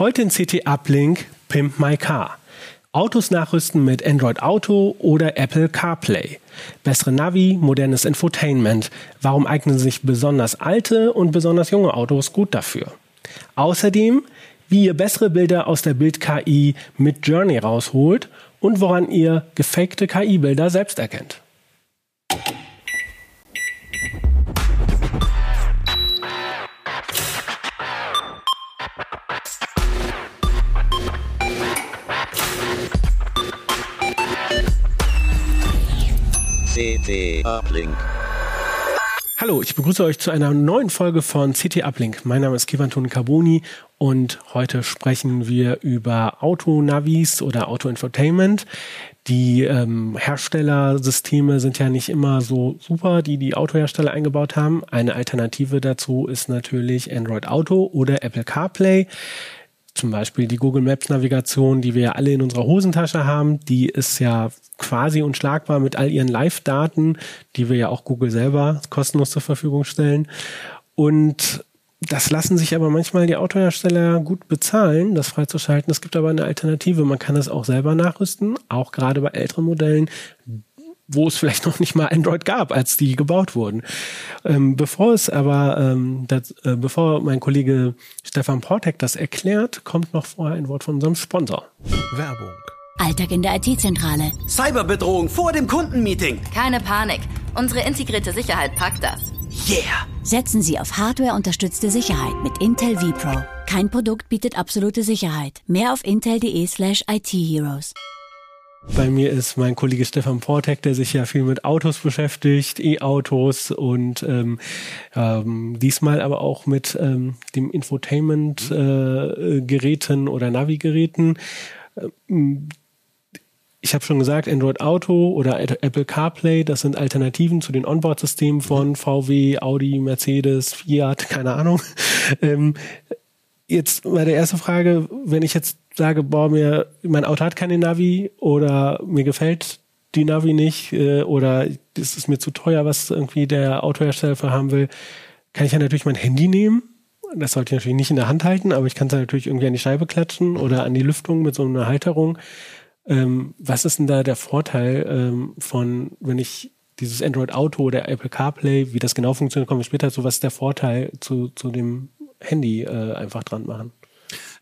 Heute in CT Uplink Pimp My Car. Autos nachrüsten mit Android Auto oder Apple CarPlay. Bessere Navi, modernes Infotainment. Warum eignen sich besonders alte und besonders junge Autos gut dafür? Außerdem, wie ihr bessere Bilder aus der Bild-KI mit Journey rausholt und woran ihr gefakte KI-Bilder selbst erkennt. Uplink. Hallo, ich begrüße euch zu einer neuen Folge von CT Uplink. Mein Name ist Kivanton Carboni und heute sprechen wir über Autonavis oder Auto-Infotainment. Die ähm, Herstellersysteme sind ja nicht immer so super, die die Autohersteller eingebaut haben. Eine Alternative dazu ist natürlich Android Auto oder Apple CarPlay zum Beispiel die Google Maps Navigation, die wir ja alle in unserer Hosentasche haben, die ist ja quasi unschlagbar mit all ihren Live-Daten, die wir ja auch Google selber kostenlos zur Verfügung stellen. Und das lassen sich aber manchmal die Autohersteller gut bezahlen, das freizuschalten. Es gibt aber eine Alternative. Man kann es auch selber nachrüsten, auch gerade bei älteren Modellen wo es vielleicht noch nicht mal Android gab, als die gebaut wurden. Ähm, bevor es aber, ähm, das, äh, bevor mein Kollege Stefan Portek das erklärt, kommt noch vorher ein Wort von unserem Sponsor. Werbung. Alltag in der IT-Zentrale. Cyberbedrohung vor dem Kundenmeeting. Keine Panik. Unsere integrierte Sicherheit packt das. Yeah! Setzen Sie auf Hardware-unterstützte Sicherheit mit Intel vPro. Kein Produkt bietet absolute Sicherheit. Mehr auf intel.de slash IT-Heroes. Bei mir ist mein Kollege Stefan Portek, der sich ja viel mit Autos beschäftigt, E-Autos und ähm, ähm, diesmal aber auch mit ähm, dem Infotainment-Geräten äh, oder Navi-Geräten. Ähm, ich habe schon gesagt, Android Auto oder Apple CarPlay, das sind Alternativen zu den Onboard-Systemen von VW, Audi, Mercedes, Fiat, keine Ahnung. Ähm, jetzt meine erste Frage, wenn ich jetzt sage, boah, mir, mein Auto hat keine Navi oder mir gefällt die Navi nicht äh, oder es ist mir zu teuer, was irgendwie der Autohersteller haben will, kann ich ja natürlich mein Handy nehmen. Das sollte ich natürlich nicht in der Hand halten, aber ich kann es natürlich irgendwie an die Scheibe klatschen oder an die Lüftung mit so einer Halterung. Ähm, was ist denn da der Vorteil ähm, von, wenn ich dieses Android Auto oder Apple CarPlay, wie das genau funktioniert, komme ich später zu, was ist der Vorteil zu, zu dem Handy äh, einfach dran machen?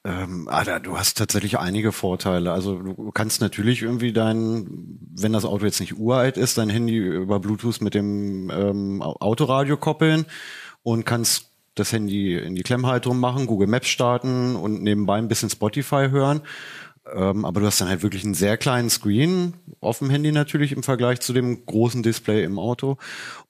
Ähm, Ada, du hast tatsächlich einige Vorteile. Also du kannst natürlich irgendwie dein, wenn das Auto jetzt nicht uralt ist, dein Handy über Bluetooth mit dem ähm, Autoradio koppeln und kannst das Handy in die Klemmhalterung machen, Google Maps starten und nebenbei ein bisschen Spotify hören. Ähm, aber du hast dann halt wirklich einen sehr kleinen Screen auf dem Handy natürlich im Vergleich zu dem großen Display im Auto.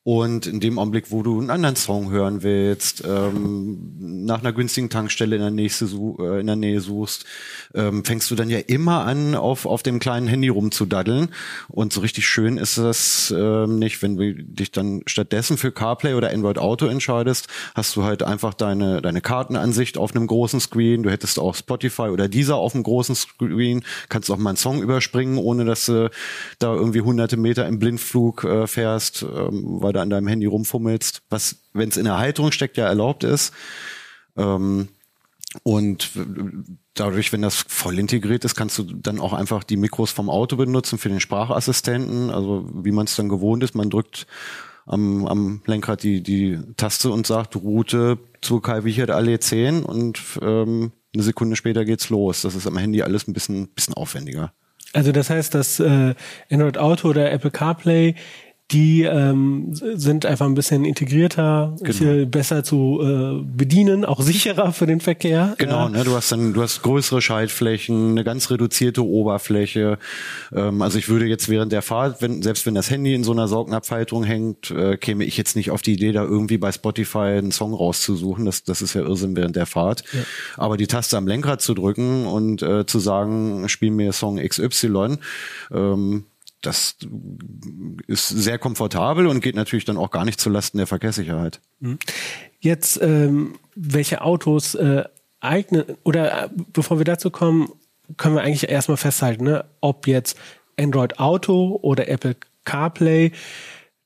Und in dem Augenblick, wo du einen anderen Song hören willst, ähm, nach einer günstigen Tankstelle in der, nächste, äh, in der Nähe suchst, ähm, fängst du dann ja immer an, auf, auf dem kleinen Handy rumzudaddeln. Und so richtig schön ist das ähm, nicht, wenn du dich dann stattdessen für CarPlay oder Android Auto entscheidest, hast du halt einfach deine, deine Kartenansicht auf einem großen Screen. Du hättest auch Spotify oder dieser auf einem großen Screen, kannst auch mal einen Song überspringen, ohne dass du da irgendwie hunderte Meter im Blindflug äh, fährst, ähm, weil du an deinem Handy rumfummelst, was, wenn es in der Halterung steckt, ja erlaubt ist. Ähm, und dadurch, wenn das voll integriert ist, kannst du dann auch einfach die Mikros vom Auto benutzen für den Sprachassistenten. Also wie man es dann gewohnt ist, man drückt am, am Lenkrad die, die Taste und sagt Route zu Kai Wichert Allee 10 und ähm, eine Sekunde später geht's los. Das ist am Handy alles ein bisschen, bisschen aufwendiger. Also das heißt, dass äh, Android Auto oder Apple CarPlay die ähm, sind einfach ein bisschen integrierter, genau. besser zu äh, bedienen, auch sicherer für den Verkehr. Genau, ja. ne, du hast dann, du hast größere Schaltflächen, eine ganz reduzierte Oberfläche. Ähm, also ich würde jetzt während der Fahrt, wenn, selbst wenn das Handy in so einer Saugnapfhalterung hängt, äh, käme ich jetzt nicht auf die Idee, da irgendwie bei Spotify einen Song rauszusuchen. Das, das ist ja Irrsinn während der Fahrt. Ja. Aber die Taste am Lenkrad zu drücken und äh, zu sagen, spiel mir Song XY, ähm, das ist sehr komfortabel und geht natürlich dann auch gar nicht zulasten der Verkehrssicherheit. Mhm. Jetzt, ähm, welche Autos äh, eignen, oder äh, bevor wir dazu kommen, können wir eigentlich erstmal festhalten, ne, ob jetzt Android Auto oder Apple CarPlay,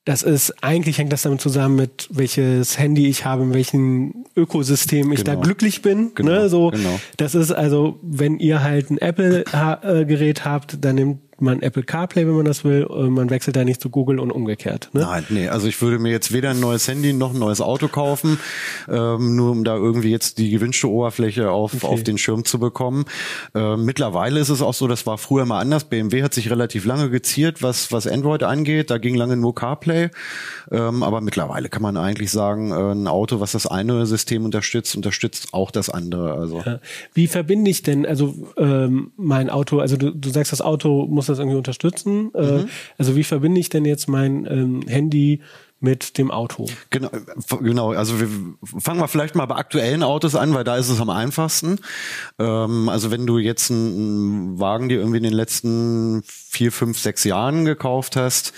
das ist, eigentlich hängt das damit zusammen mit welches Handy ich habe, in welchem Ökosystem ich genau. da glücklich bin. Genau, ne? So, genau. das ist also, wenn ihr halt ein Apple-Gerät äh, habt, dann nimmt man Apple CarPlay, wenn man das will, man wechselt da nicht zu Google und umgekehrt. Ne? Nein, nee, also ich würde mir jetzt weder ein neues Handy noch ein neues Auto kaufen, ähm, nur um da irgendwie jetzt die gewünschte Oberfläche auf, okay. auf den Schirm zu bekommen. Äh, mittlerweile ist es auch so, das war früher mal anders. BMW hat sich relativ lange geziert, was, was Android angeht. Da ging lange nur CarPlay. Ähm, aber mittlerweile kann man eigentlich sagen, äh, ein Auto, was das eine System unterstützt, unterstützt auch das andere. Also. Ja. Wie verbinde ich denn, also ähm, mein Auto, also du, du sagst, das Auto muss das irgendwie unterstützen. Äh, mhm. also wie verbinde ich denn jetzt mein ähm, Handy mit dem Auto. Genau, genau. Also wir fangen wir vielleicht mal bei aktuellen Autos an, weil da ist es am einfachsten. Ähm, also wenn du jetzt einen Wagen dir irgendwie in den letzten vier, fünf, sechs Jahren gekauft hast,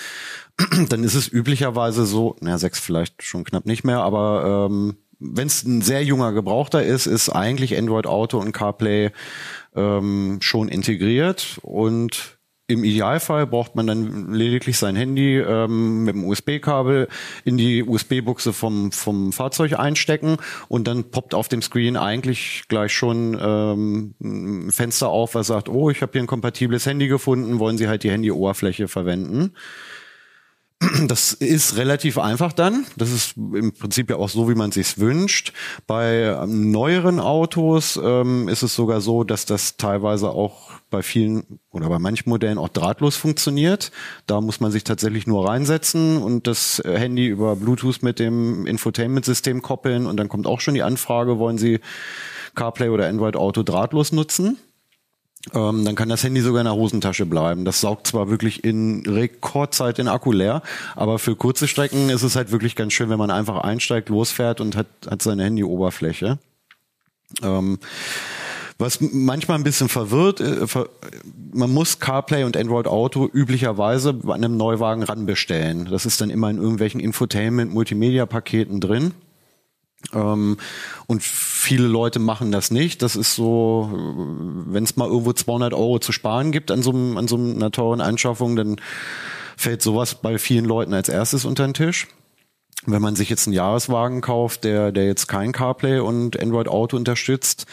dann ist es üblicherweise so, na sechs vielleicht schon knapp nicht mehr, aber ähm, wenn es ein sehr junger Gebrauchter ist, ist eigentlich Android Auto und CarPlay ähm, schon integriert und im Idealfall braucht man dann lediglich sein Handy ähm, mit dem USB-Kabel in die USB-Buchse vom, vom Fahrzeug einstecken und dann poppt auf dem Screen eigentlich gleich schon ähm, ein Fenster auf, was sagt, oh, ich habe hier ein kompatibles Handy gefunden, wollen Sie halt die Handy-Oberfläche verwenden. Das ist relativ einfach dann. Das ist im Prinzip ja auch so, wie man sich wünscht. Bei ähm, neueren Autos ähm, ist es sogar so, dass das teilweise auch bei vielen oder bei manchen Modellen auch drahtlos funktioniert. Da muss man sich tatsächlich nur reinsetzen und das Handy über Bluetooth mit dem Infotainment-System koppeln und dann kommt auch schon die Anfrage, wollen Sie CarPlay oder Android Auto drahtlos nutzen? Ähm, dann kann das Handy sogar in der Hosentasche bleiben. Das saugt zwar wirklich in Rekordzeit den Akku leer, aber für kurze Strecken ist es halt wirklich ganz schön, wenn man einfach einsteigt, losfährt und hat, hat seine Handy-Oberfläche. Ähm, was manchmal ein bisschen verwirrt, äh, man muss CarPlay und Android Auto üblicherweise bei einem Neuwagen ranbestellen. Das ist dann immer in irgendwelchen Infotainment-Multimedia-Paketen drin. Ähm, und viele Leute machen das nicht. Das ist so, wenn es mal irgendwo 200 Euro zu sparen gibt an so, einem, so einer teuren Anschaffung, dann fällt sowas bei vielen Leuten als erstes unter den Tisch. Wenn man sich jetzt einen Jahreswagen kauft, der, der jetzt kein CarPlay und Android Auto unterstützt,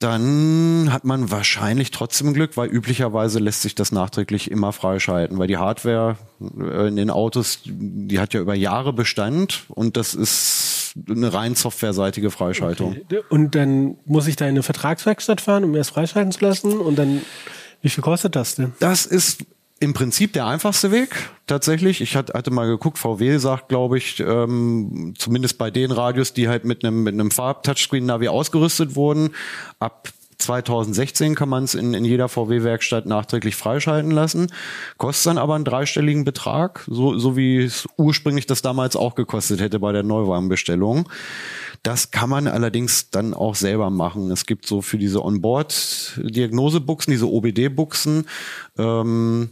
dann hat man wahrscheinlich trotzdem Glück, weil üblicherweise lässt sich das nachträglich immer freischalten, weil die Hardware äh, in den Autos, die hat ja über Jahre Bestand und das ist eine rein softwareseitige Freischaltung. Okay. Und dann muss ich da in eine Vertragswerkstatt fahren, um mir das freischalten zu lassen und dann, wie viel kostet das denn? Das ist im Prinzip der einfachste Weg tatsächlich. Ich hatte mal geguckt, VW sagt, glaube ich, ähm, zumindest bei den Radios, die halt mit einem mit einem Farb-Touchscreen-Navi ausgerüstet wurden, ab 2016 kann man es in, in jeder VW-Werkstatt nachträglich freischalten lassen. Kostet dann aber einen dreistelligen Betrag, so, so wie es ursprünglich das damals auch gekostet hätte bei der Neuwagenbestellung. Das kann man allerdings dann auch selber machen. Es gibt so für diese Onboard-Diagnosebuchsen, diese OBD-Buchsen, ähm,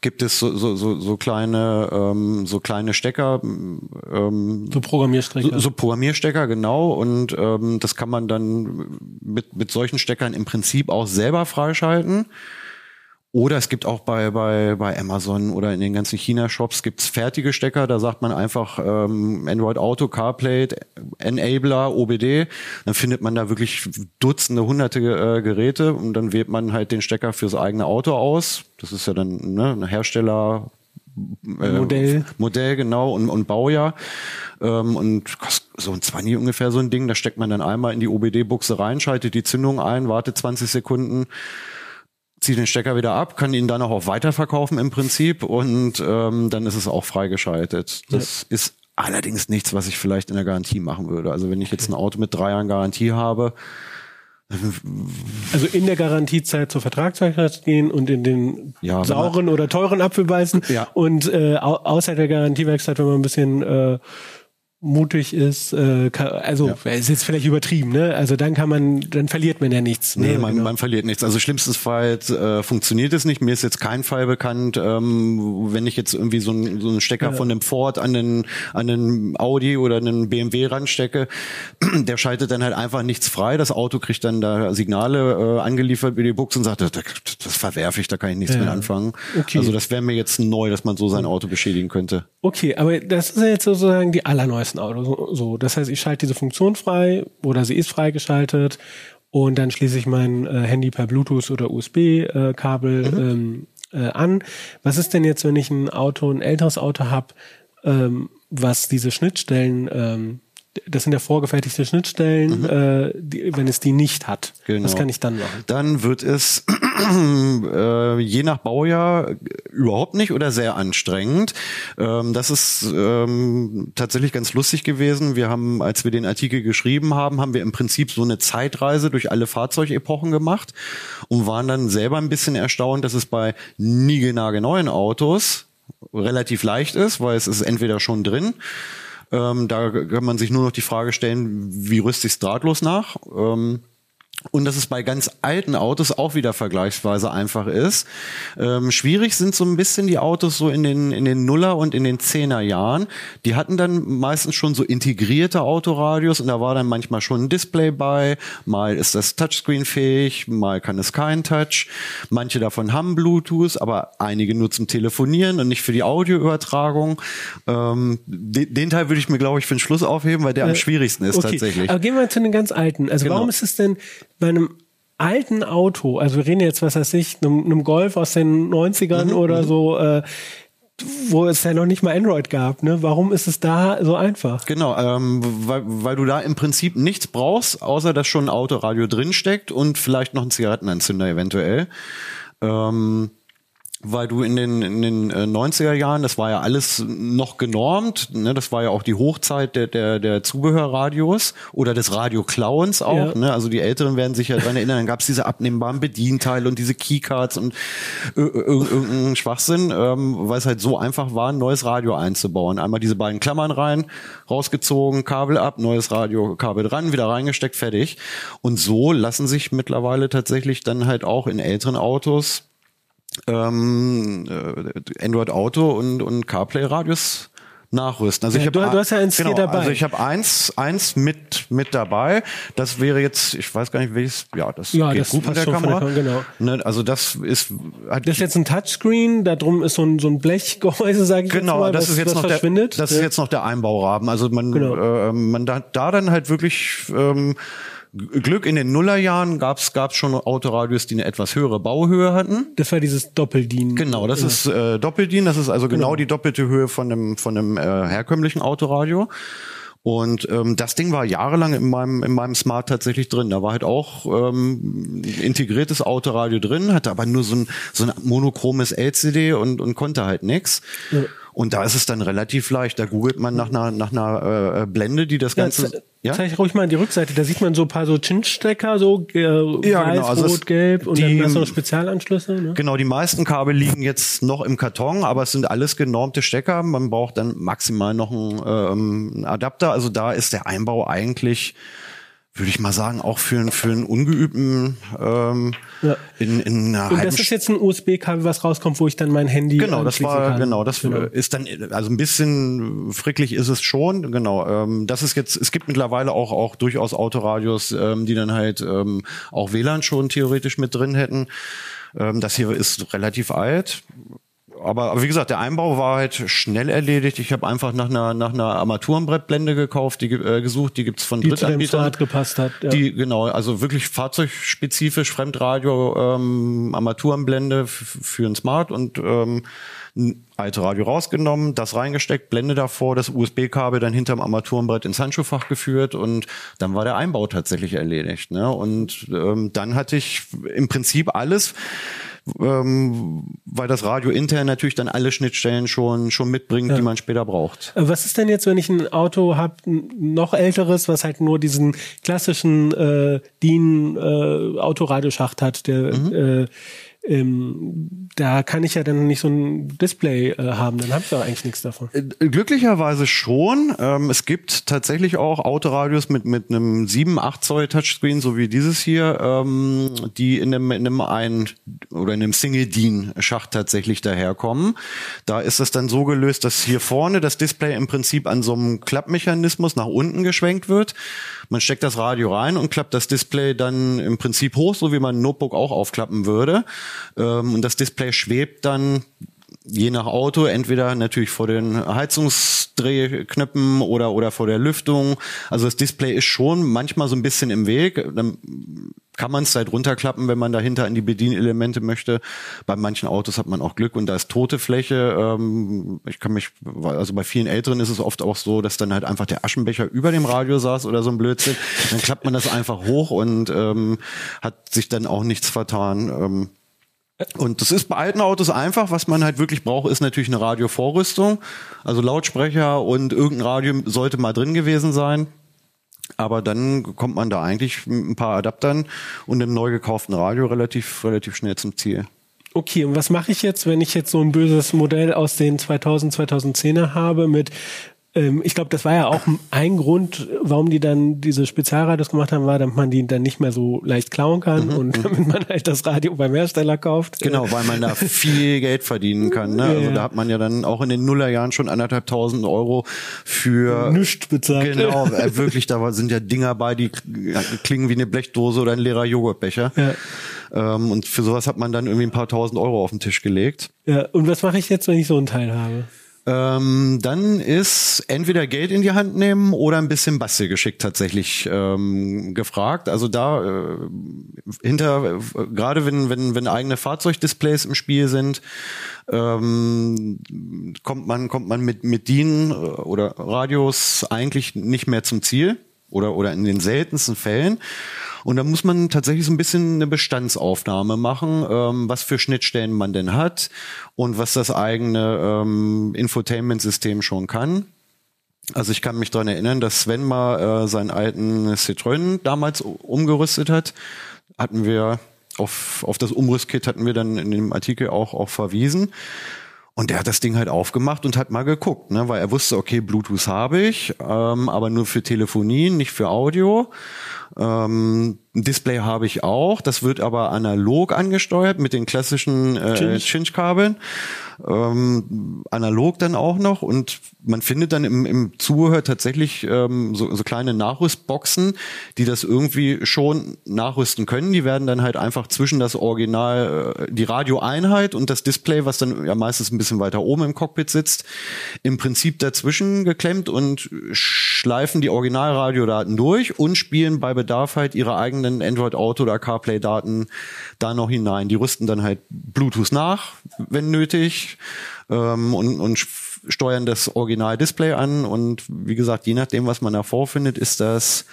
gibt es so, so, so, so kleine ähm, so kleine Stecker ähm, so Programmierstecker. So, so Programmierstecker genau. Und ähm, das kann man dann mit mit solchen Steckern im Prinzip auch selber freischalten oder es gibt auch bei, bei, bei Amazon oder in den ganzen China-Shops gibt's fertige Stecker, da sagt man einfach ähm, Android Auto, CarPlay, Enabler, OBD. Dann findet man da wirklich Dutzende, hunderte äh, Geräte und dann wählt man halt den Stecker fürs eigene Auto aus. Das ist ja dann ne, ein Hersteller, äh, Modell. Modell, genau, und, und Baujahr. Ähm, und kostet so ein 20 ungefähr so ein Ding. Da steckt man dann einmal in die OBD-Buchse rein, schaltet die Zündung ein, wartet 20 Sekunden ziehe den Stecker wieder ab, kann ihn dann auch auf weiterverkaufen im Prinzip und ähm, dann ist es auch freigeschaltet. Das ja. ist allerdings nichts, was ich vielleicht in der Garantie machen würde. Also wenn ich jetzt ein Auto mit drei Jahren Garantie habe, also in der Garantiezeit zur Vertragswerkstatt gehen und in den ja, sauren oder teuren Apfel beißen ja. und äh, außer der Garantiewerkstatt, wenn man ein bisschen äh, mutig ist, äh, kann, also ja. ist jetzt vielleicht übertrieben, ne? Also dann kann man, dann verliert man ja nichts. Ne? Nee, man, genau. man verliert nichts. Also schlimmstenfalls äh, funktioniert es nicht. Mir ist jetzt kein Fall bekannt, ähm, wenn ich jetzt irgendwie so, ein, so einen Stecker ja. von einem Ford an den an den Audi oder einen BMW ranstecke, der schaltet dann halt einfach nichts frei. Das Auto kriegt dann da Signale äh, angeliefert über die Buchse und sagt, das, das verwerfe ich, da kann ich nichts ja. mit anfangen. Okay. Also das wäre mir jetzt neu, dass man so sein Auto beschädigen könnte. Okay, aber das ist ja jetzt sozusagen die allerneuesten neuesten Auto so. Das heißt, ich schalte diese Funktion frei oder sie ist freigeschaltet und dann schließe ich mein äh, Handy per Bluetooth oder USB-Kabel äh, mhm. ähm, äh, an. Was ist denn jetzt, wenn ich ein Auto, ein älteres Auto habe, ähm, was diese Schnittstellen ähm, das sind ja vorgefertigte Schnittstellen, mhm. äh, die, wenn es die nicht hat. Genau. Was kann ich dann machen? Dann wird es äh, je nach Baujahr überhaupt nicht oder sehr anstrengend. Ähm, das ist ähm, tatsächlich ganz lustig gewesen. Wir haben, als wir den Artikel geschrieben haben, haben wir im Prinzip so eine Zeitreise durch alle Fahrzeugepochen gemacht und waren dann selber ein bisschen erstaunt, dass es bei niegelnagelneuen Autos relativ leicht ist, weil es ist entweder schon drin ähm, da kann man sich nur noch die Frage stellen, wie rüste ich es drahtlos nach? Ähm, und dass es bei ganz alten Autos auch wieder vergleichsweise einfach ist. Ähm, schwierig sind so ein bisschen die Autos so in den, in den Nuller und in den Zehner Jahren. Die hatten dann meistens schon so integrierte Autoradios und da war dann manchmal schon ein Display bei. Mal ist das Touchscreen fähig, mal kann es kein Touch. Manche davon haben Bluetooth, aber einige nur zum Telefonieren und nicht für die Audioübertragung. Ähm, den, den, Teil würde ich mir, glaube ich, für den Schluss aufheben, weil der äh, am schwierigsten ist okay. tatsächlich. Aber gehen wir zu den ganz alten. Also genau. warum ist es denn bei einem alten Auto, also wir reden jetzt, was weiß ich, einem, einem Golf aus den 90ern mhm, oder mhm. so, äh, wo es ja noch nicht mal Android gab, ne? Warum ist es da so einfach? Genau, ähm, weil, weil du da im Prinzip nichts brauchst, außer dass schon ein Autoradio drinsteckt und vielleicht noch ein Zigarettenanzünder eventuell. Ähm, weil du in den, in den 90er äh, Jahren, das war ja alles noch genormt, ne? das war ja auch die Hochzeit der, der, der Zubehörradios oder des Radio-Klauens auch. Ja. Ne? Also die Älteren werden sich ja daran erinnern, dann gab es diese abnehmbaren Bedienteile und diese Keycards und irgendeinen Schwachsinn, ähm, weil es halt so einfach war, ein neues Radio einzubauen. Einmal diese beiden Klammern rein, rausgezogen, Kabel ab, neues Radio, Kabel dran, wieder reingesteckt, fertig. Und so lassen sich mittlerweile tatsächlich dann halt auch in älteren Autos ähm, äh, Android Auto und, und CarPlay Radius nachrüsten. Also ja, ich habe du, hast ja eins genau, dabei. Also ich habe eins eins mit mit dabei. Das wäre jetzt, ich weiß gar nicht welches. Ja, das ja, geht das gut mit der Kamera. Der, genau. Ne, also das ist. Hat das ist jetzt ein Touchscreen. Da drum ist so ein so ein Blechgehäuse, sage ich genau, jetzt mal. Genau, das ist jetzt noch der. Das ja. ist jetzt noch der Einbaurahmen. Also man genau. äh, man da, da dann halt wirklich ähm, Glück in den Nullerjahren gab es schon Autoradios, die eine etwas höhere Bauhöhe hatten. Das war dieses Doppeldien. Genau, das ja. ist äh, Doppeldien. Das ist also genau, genau, die doppelte Höhe von einem von einem äh, herkömmlichen Autoradio. Und ähm, das Ding war jahrelang in meinem, in meinem Smart tatsächlich drin. Da war halt auch ähm, integriertes Autoradio drin, hatte aber nur so ein, so ein monochromes LCD und, und konnte halt nix. Ja. Und da ist es dann relativ leicht. Da googelt man nach einer, nach einer äh, Blende, die das Ganze. Ja, ja? Zeig ruhig mal an die Rückseite, da sieht man so ein paar so Chinstecker, so äh, ja, weiß, genau. also rot, gelb und die, dann hast du noch Spezialanschlüsse. Ne? Genau, die meisten Kabel liegen jetzt noch im Karton, aber es sind alles genormte Stecker. Man braucht dann maximal noch einen, ähm, Adapter. Also da ist der Einbau eigentlich würde ich mal sagen, auch für, einen für einen ungeübten ähm, ja. in, in einer Und das ist jetzt ein USB-Kabel, was rauskommt, wo ich dann mein Handy Genau, das war kann. genau, das genau. ist dann also ein bisschen fricklich ist es schon, genau. Ähm, das ist jetzt es gibt mittlerweile auch auch durchaus Autoradios, ähm, die dann halt ähm, auch WLAN schon theoretisch mit drin hätten. Ähm, das hier ist relativ alt aber, aber wie gesagt, der Einbau war halt schnell erledigt. Ich habe einfach nach einer nach einer Armaturenbrettblende gekauft, die äh, gesucht, die gibt's von die Drittanbietern, zu gepasst hat. Ja. Die genau, also wirklich fahrzeugspezifisch Fremdradio ähm, Armaturenblende für ein Smart und ähm, ein alte Radio rausgenommen, das reingesteckt, Blende davor, das USB-Kabel dann hinterm Armaturenbrett ins Handschuhfach geführt und dann war der Einbau tatsächlich erledigt. Ne? Und ähm, dann hatte ich im Prinzip alles ähm, weil das Radio intern natürlich dann alle Schnittstellen schon, schon mitbringt, ja. die man später braucht. Äh, was ist denn jetzt, wenn ich ein Auto habe, noch älteres, was halt nur diesen klassischen äh, DIN äh, hat, der mhm. äh, ähm, da kann ich ja dann nicht so ein Display äh, haben, dann ich doch eigentlich nichts davon. Äh, glücklicherweise schon. Ähm, es gibt tatsächlich auch Autoradios mit, mit einem 7, 8 Zoll Touchscreen, so wie dieses hier, ähm, die in einem, in einem ein oder in einem Single-DIN-Schacht tatsächlich daherkommen. Da ist es dann so gelöst, dass hier vorne das Display im Prinzip an so einem Klappmechanismus nach unten geschwenkt wird. Man steckt das Radio rein und klappt das Display dann im Prinzip hoch, so wie man ein Notebook auch aufklappen würde. Ähm, und das Display schwebt dann je nach Auto entweder natürlich vor den Heizungsdrehknöpfen oder oder vor der Lüftung. Also das Display ist schon manchmal so ein bisschen im Weg. Dann kann man es halt runterklappen, wenn man dahinter an die Bedienelemente möchte. Bei manchen Autos hat man auch Glück und da ist tote Fläche. Ähm, ich kann mich, also bei vielen Älteren ist es oft auch so, dass dann halt einfach der Aschenbecher über dem Radio saß oder so ein Blödsinn. Dann klappt man das einfach hoch und ähm, hat sich dann auch nichts vertan. Und das ist bei alten Autos einfach. Was man halt wirklich braucht, ist natürlich eine Radiovorrüstung. Also Lautsprecher und irgendein Radio sollte mal drin gewesen sein. Aber dann kommt man da eigentlich mit ein paar Adaptern und einem neu gekauften Radio relativ, relativ schnell zum Ziel. Okay, und was mache ich jetzt, wenn ich jetzt so ein böses Modell aus den 2000, 2010er habe mit ähm, ich glaube, das war ja auch ein Grund, warum die dann diese Spezialradios gemacht haben, war, damit man die dann nicht mehr so leicht klauen kann mhm. und mhm. damit man halt das Radio beim Hersteller kauft. Genau, weil man da viel Geld verdienen kann. Ne? Also da hat man ja dann auch in den Nullerjahren schon anderthalb tausend Euro für nichts bezahlt. Genau, äh, wirklich, da sind ja Dinger bei, die klingen wie eine Blechdose oder ein leerer Joghurtbecher. Ja. Ähm, und für sowas hat man dann irgendwie ein paar tausend Euro auf den Tisch gelegt. Ja, und was mache ich jetzt, wenn ich so einen Teil habe? Ähm, dann ist entweder Geld in die Hand nehmen oder ein bisschen Bastelgeschick tatsächlich ähm, gefragt. Also da äh, hinter, äh, gerade wenn, wenn, wenn eigene Fahrzeugdisplays im Spiel sind, ähm, kommt man, kommt man mit, mit DIN äh, oder Radios eigentlich nicht mehr zum Ziel oder, oder in den seltensten Fällen. Und da muss man tatsächlich so ein bisschen eine Bestandsaufnahme machen, ähm, was für Schnittstellen man denn hat und was das eigene ähm, Infotainment-System schon kann. Also ich kann mich daran erinnern, dass Sven mal äh, seinen alten Citroën damals umgerüstet hat. Hatten wir auf, auf das Umrüstkit hatten wir dann in dem Artikel auch, auch verwiesen. Und der hat das Ding halt aufgemacht und hat mal geguckt, ne, weil er wusste, okay, Bluetooth habe ich, ähm, aber nur für Telefonie, nicht für Audio. Ähm, ein Display habe ich auch, das wird aber analog angesteuert mit den klassischen äh, Cinch-Kabeln. Ähm, analog dann auch noch und man findet dann im, im Zubehör tatsächlich ähm, so, so kleine Nachrüstboxen, die das irgendwie schon nachrüsten können. Die werden dann halt einfach zwischen das Original, äh, die Radioeinheit und das Display, was dann ja meistens ein bisschen weiter oben im Cockpit sitzt, im Prinzip dazwischen geklemmt und schleifen die Originalradiodaten durch und spielen bei Bedarf halt ihre eigenen Android Auto oder CarPlay Daten da noch hinein. Die rüsten dann halt Bluetooth nach, wenn nötig, ähm, und, und steuern das Original-Display an. Und wie gesagt, je nachdem, was man da vorfindet, ist das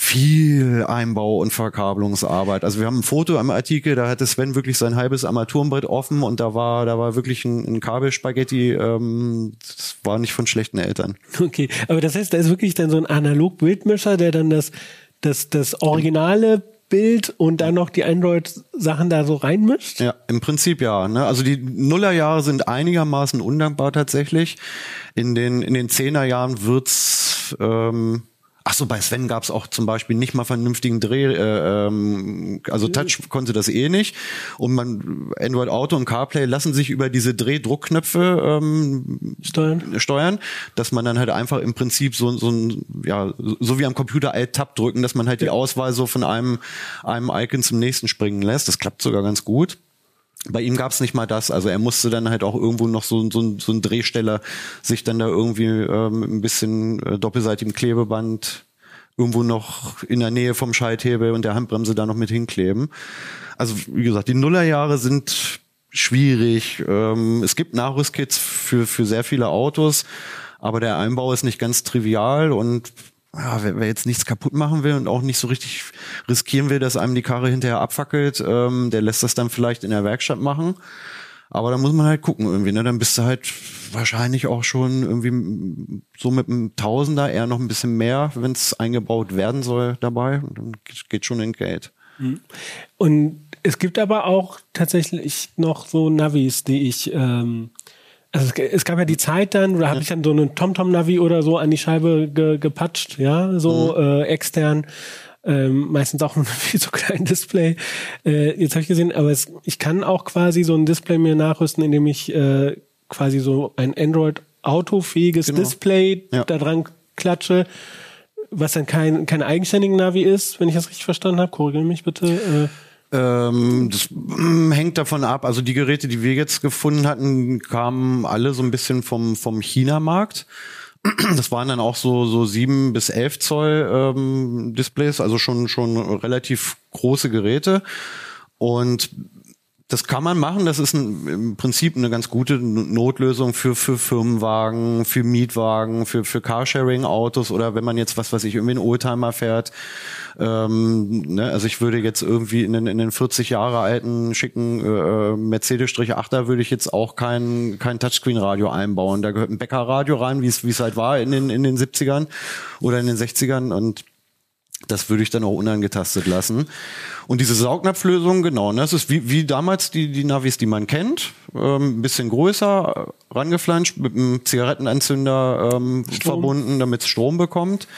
viel Einbau und Verkabelungsarbeit. Also wir haben ein Foto am Artikel, da hatte Sven wirklich sein halbes Armaturenbrett offen und da war, da war wirklich ein, ein Kabelspaghetti, ähm, das war nicht von schlechten Eltern. Okay, aber das heißt, da ist wirklich dann so ein Analog-Bildmischer, der dann das, das, das originale Bild und dann noch die Android-Sachen da so reinmischt? Ja, im Prinzip ja. Ne? Also die Nullerjahre sind einigermaßen undankbar tatsächlich. In den in den Zehnerjahren wird's ähm, Ach so, bei Sven gab es auch zum Beispiel nicht mal vernünftigen Dreh, äh, ähm, also mhm. Touch konnte das eh nicht. Und man Android Auto und CarPlay lassen sich über diese Drehdruckknöpfe ähm, steuern. steuern, dass man dann halt einfach im Prinzip so, so ein, ja, so wie am Computer Alt-Tab drücken, dass man halt die Auswahl so von einem, einem Icon zum nächsten springen lässt. Das klappt sogar ganz gut. Bei ihm gab's nicht mal das. Also er musste dann halt auch irgendwo noch so, so, so ein Drehsteller sich dann da irgendwie ähm, ein bisschen äh, doppelseitigem Klebeband irgendwo noch in der Nähe vom Schalthebel und der Handbremse da noch mit hinkleben. Also wie gesagt, die Nullerjahre sind schwierig. Ähm, es gibt Nachrüstkits für, für sehr viele Autos, aber der Einbau ist nicht ganz trivial und ja, wer, wer jetzt nichts kaputt machen will und auch nicht so richtig riskieren will, dass einem die Karre hinterher abfackelt, ähm, der lässt das dann vielleicht in der Werkstatt machen. Aber da muss man halt gucken irgendwie, ne? Dann bist du halt wahrscheinlich auch schon irgendwie so mit einem Tausender, eher noch ein bisschen mehr, wenn es eingebaut werden soll dabei. Und dann geht schon in Geld. Mhm. Und es gibt aber auch tatsächlich noch so Navis, die ich ähm, also es, es, gab ja die Zeit dann, da habe ich dann so einen TomTom-Navi oder so an die Scheibe ge, gepatscht, ja, so mhm. äh, extern. Ähm, meistens auch nur viel zu kleinen Display. Äh, jetzt habe ich gesehen, aber es, ich kann auch quasi so ein Display mir nachrüsten, indem ich äh, quasi so ein Android autofähiges genau. Display ja. da dran klatsche, was dann kein kein eigenständigen Navi ist, wenn ich das richtig verstanden habe. Korrigiere mich bitte. Äh. Ähm, das hängt davon ab. Also die Geräte, die wir jetzt gefunden hatten, kamen alle so ein bisschen vom, vom China-Markt. Das waren dann auch so, so sieben bis elf Zoll ähm, Displays, also schon, schon relativ große Geräte. Und das kann man machen. Das ist ein, im Prinzip eine ganz gute Notlösung für, für Firmenwagen, für Mietwagen, für, für Carsharing-Autos oder wenn man jetzt, was weiß ich, irgendwie einen Oldtimer fährt. Ähm, ne? Also ich würde jetzt irgendwie in den, in den 40 Jahre alten schicken äh, Mercedes-8er würde ich jetzt auch kein, kein Touchscreen-Radio einbauen. Da gehört ein Bäckerradio rein, wie es wie es halt war in den, in den 70ern oder in den 60ern und das würde ich dann auch unangetastet lassen. Und diese Saugnapflösung, genau, ne, das ist wie, wie damals die, die Navis, die man kennt. Ähm, ein bisschen größer, rangeflanscht, mit einem Zigarettenanzünder ähm, verbunden, damit es Strom bekommt.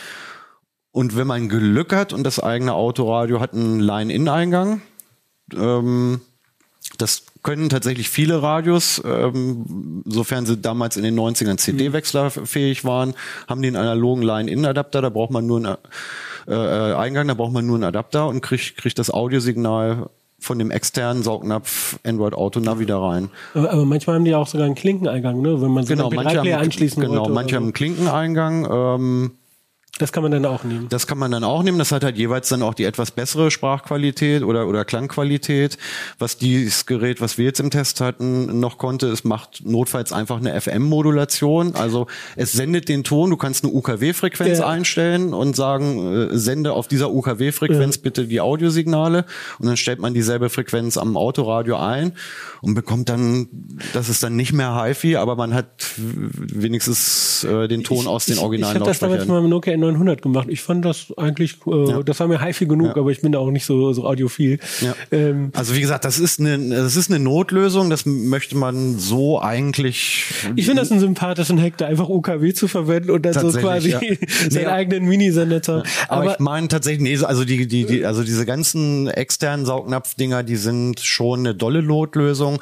Und wenn man Glück hat und das eigene Autoradio hat einen Line-In-Eingang, ähm, das können tatsächlich viele Radios, ähm, sofern sie damals in den 90ern CD-wechslerfähig waren, haben einen analogen Line-In-Adapter, da braucht man nur einen äh, äh, Eingang, da braucht man nur einen Adapter und kriegt, kriegt das Audiosignal von dem externen Saugnapf Android Auto Navi da rein. Aber, aber, manchmal haben die auch sogar einen Klinkeneingang, ne? Wenn man so genau, einen manche haben, anschließen Genau, manche haben einen Klinkeneingang. Ähm, das kann man dann auch nehmen. Das kann man dann auch nehmen. Das hat halt jeweils dann auch die etwas bessere Sprachqualität oder, oder Klangqualität. Was dieses Gerät, was wir jetzt im Test hatten, noch konnte, es macht notfalls einfach eine FM-Modulation. Also es sendet den Ton. Du kannst eine UKW-Frequenz ja. einstellen und sagen, äh, sende auf dieser UKW-Frequenz ja. bitte die Audiosignale. Und dann stellt man dieselbe Frequenz am Autoradio ein und bekommt dann, das ist dann nicht mehr HiFi, aber man hat wenigstens äh, den Ton ich, aus den originalen ich, ich Lautsprechern. Das damals mal mit Nokia 900 gemacht. Ich fand das eigentlich, äh, ja. das war mir HiFi genug, ja. aber ich bin da auch nicht so, so audiophil. Ja. Ähm, also wie gesagt, das ist eine, das ist eine Notlösung. Das möchte man so eigentlich. Ich finde das einen sympathischen Hack, da einfach UKW zu verwenden und dann so quasi seinen eigenen Minisender zu haben. Aber, aber ich meine tatsächlich, nee, also die, die, die, also diese ganzen externen Saugnapfdinger, die sind schon eine dolle Notlösung.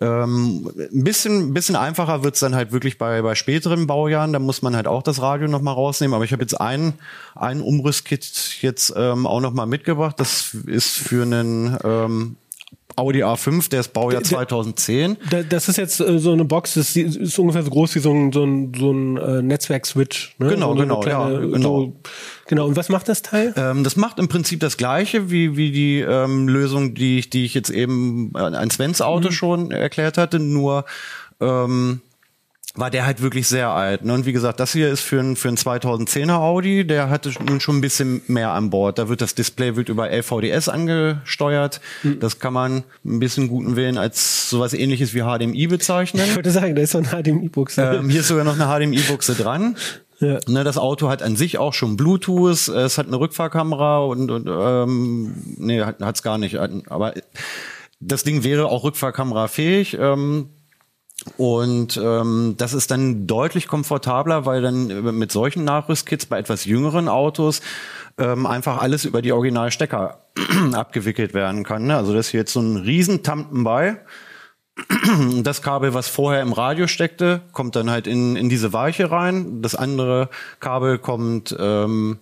Ähm, ein bisschen, ein bisschen einfacher wird's dann halt wirklich bei, bei späteren Baujahren. Da muss man halt auch das Radio nochmal rausnehmen. Aber ich habe jetzt ein, ein Umrüstkit jetzt ähm, auch nochmal mitgebracht. Das ist für einen ähm, Audi A5, der ist Baujahr 2010. Das ist jetzt äh, so eine Box, das ist ungefähr so groß wie so ein, so ein, so ein äh, Netzwerk-Switch. Ne? Genau, so genau, kleine, ja, genau. So, genau. Und was macht das Teil? Ähm, das macht im Prinzip das Gleiche wie, wie die ähm, Lösung, die ich, die ich jetzt eben an Svens Auto mhm. schon erklärt hatte, nur ähm, war der halt wirklich sehr alt. Ne? Und wie gesagt, das hier ist für ein, für ein 2010er Audi, der hatte nun schon ein bisschen mehr an Bord. Da wird das Display wird über LVDS angesteuert. Mhm. Das kann man ein bisschen guten Willen als sowas ähnliches wie HDMI bezeichnen. Ich würde sagen, da ist so eine HDMI-Buchse. Ähm, hier ist sogar noch eine HDMI-Buchse dran. Ja. Ne, das Auto hat an sich auch schon Bluetooth, es hat eine Rückfahrkamera und, und ähm, nee, hat es gar nicht. Aber das Ding wäre auch Rückfahrkamera-fähig. Ähm, und ähm, das ist dann deutlich komfortabler, weil dann äh, mit solchen Nachrüstkits bei etwas jüngeren Autos ähm, einfach alles über die Originalstecker abgewickelt werden kann. Ne? Also das ist jetzt so ein riesen Tampen bei. Das Kabel, was vorher im Radio steckte, kommt dann halt in, in diese Weiche rein. Das andere Kabel kommt ähm,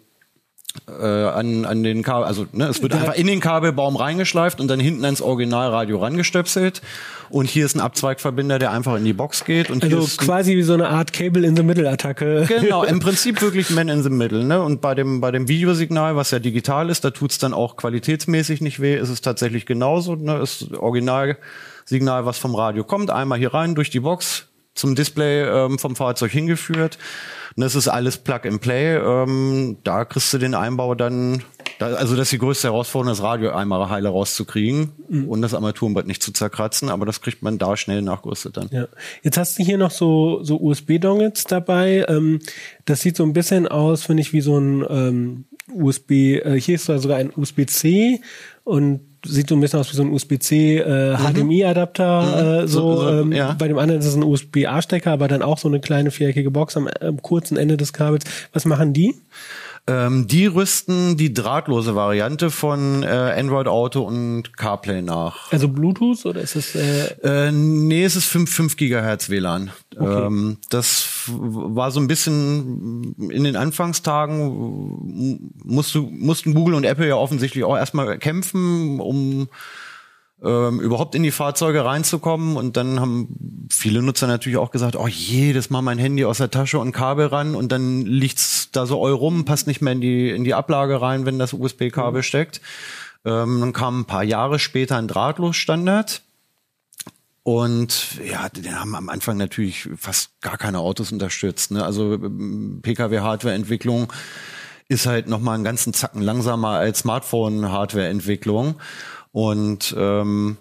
äh, an, an den Kabel, also ne, es wird da einfach in den Kabelbaum reingeschleift und dann hinten ans Originalradio rangestöpselt. Und hier ist ein Abzweigverbinder, der einfach in die Box geht. Und also quasi wie so eine Art Cable in the Middle Attacke. Genau, im Prinzip wirklich Man in the Middle. Ne? Und bei dem bei dem Videosignal, was ja digital ist, da tut's dann auch qualitätsmäßig nicht weh. Ist es tatsächlich genauso. Ne? Ist Originalsignal, was vom Radio kommt, einmal hier rein durch die Box zum Display ähm, vom Fahrzeug hingeführt. Und das ist alles Plug and Play. Ähm, da kriegst du den Einbau dann, da, also das ist die größte Herausforderung, das Radio einmal heile rauszukriegen mhm. und das Armaturenbrett nicht zu zerkratzen, aber das kriegt man da schnell nachgerüstet dann. Ja. Jetzt hast du hier noch so, so USB-Dongles dabei. Ähm, das sieht so ein bisschen aus, finde ich, wie so ein ähm, USB, äh, hier ist sogar ein USB-C und sieht so ein bisschen aus wie so ein USB-C äh, HDMI-Adapter. Mhm. Äh, so, So- so, ähm, ja. bei dem anderen ist es ein USB-A-Stecker, aber dann auch so eine kleine viereckige Box am, am kurzen Ende des Kabels. Was machen die? Ähm, die rüsten die drahtlose Variante von äh, Android Auto und CarPlay nach. Also Bluetooth oder ist es äh, Äh, nee, es ist 5, 5 Gigahertz WLAN. Ähm, das war so ein bisschen in den Anfangstagen, m- musst du, mussten Google und Apple ja offensichtlich auch erstmal kämpfen, um ähm, überhaupt in die Fahrzeuge reinzukommen. Und dann haben viele Nutzer natürlich auch gesagt, oh jedes Mal mein Handy aus der Tasche und Kabel ran und dann liegt's da so eu rum, passt nicht mehr in die, in die Ablage rein, wenn das USB-Kabel steckt. Ähm, dann kam ein paar Jahre später ein Drahtlosstandard. Und ja, den haben am Anfang natürlich fast gar keine Autos unterstützt. Ne? Also ähm, Pkw-Hardware-Entwicklung ist halt noch mal einen ganzen Zacken langsamer als Smartphone-Hardware-Entwicklung. Und ähm,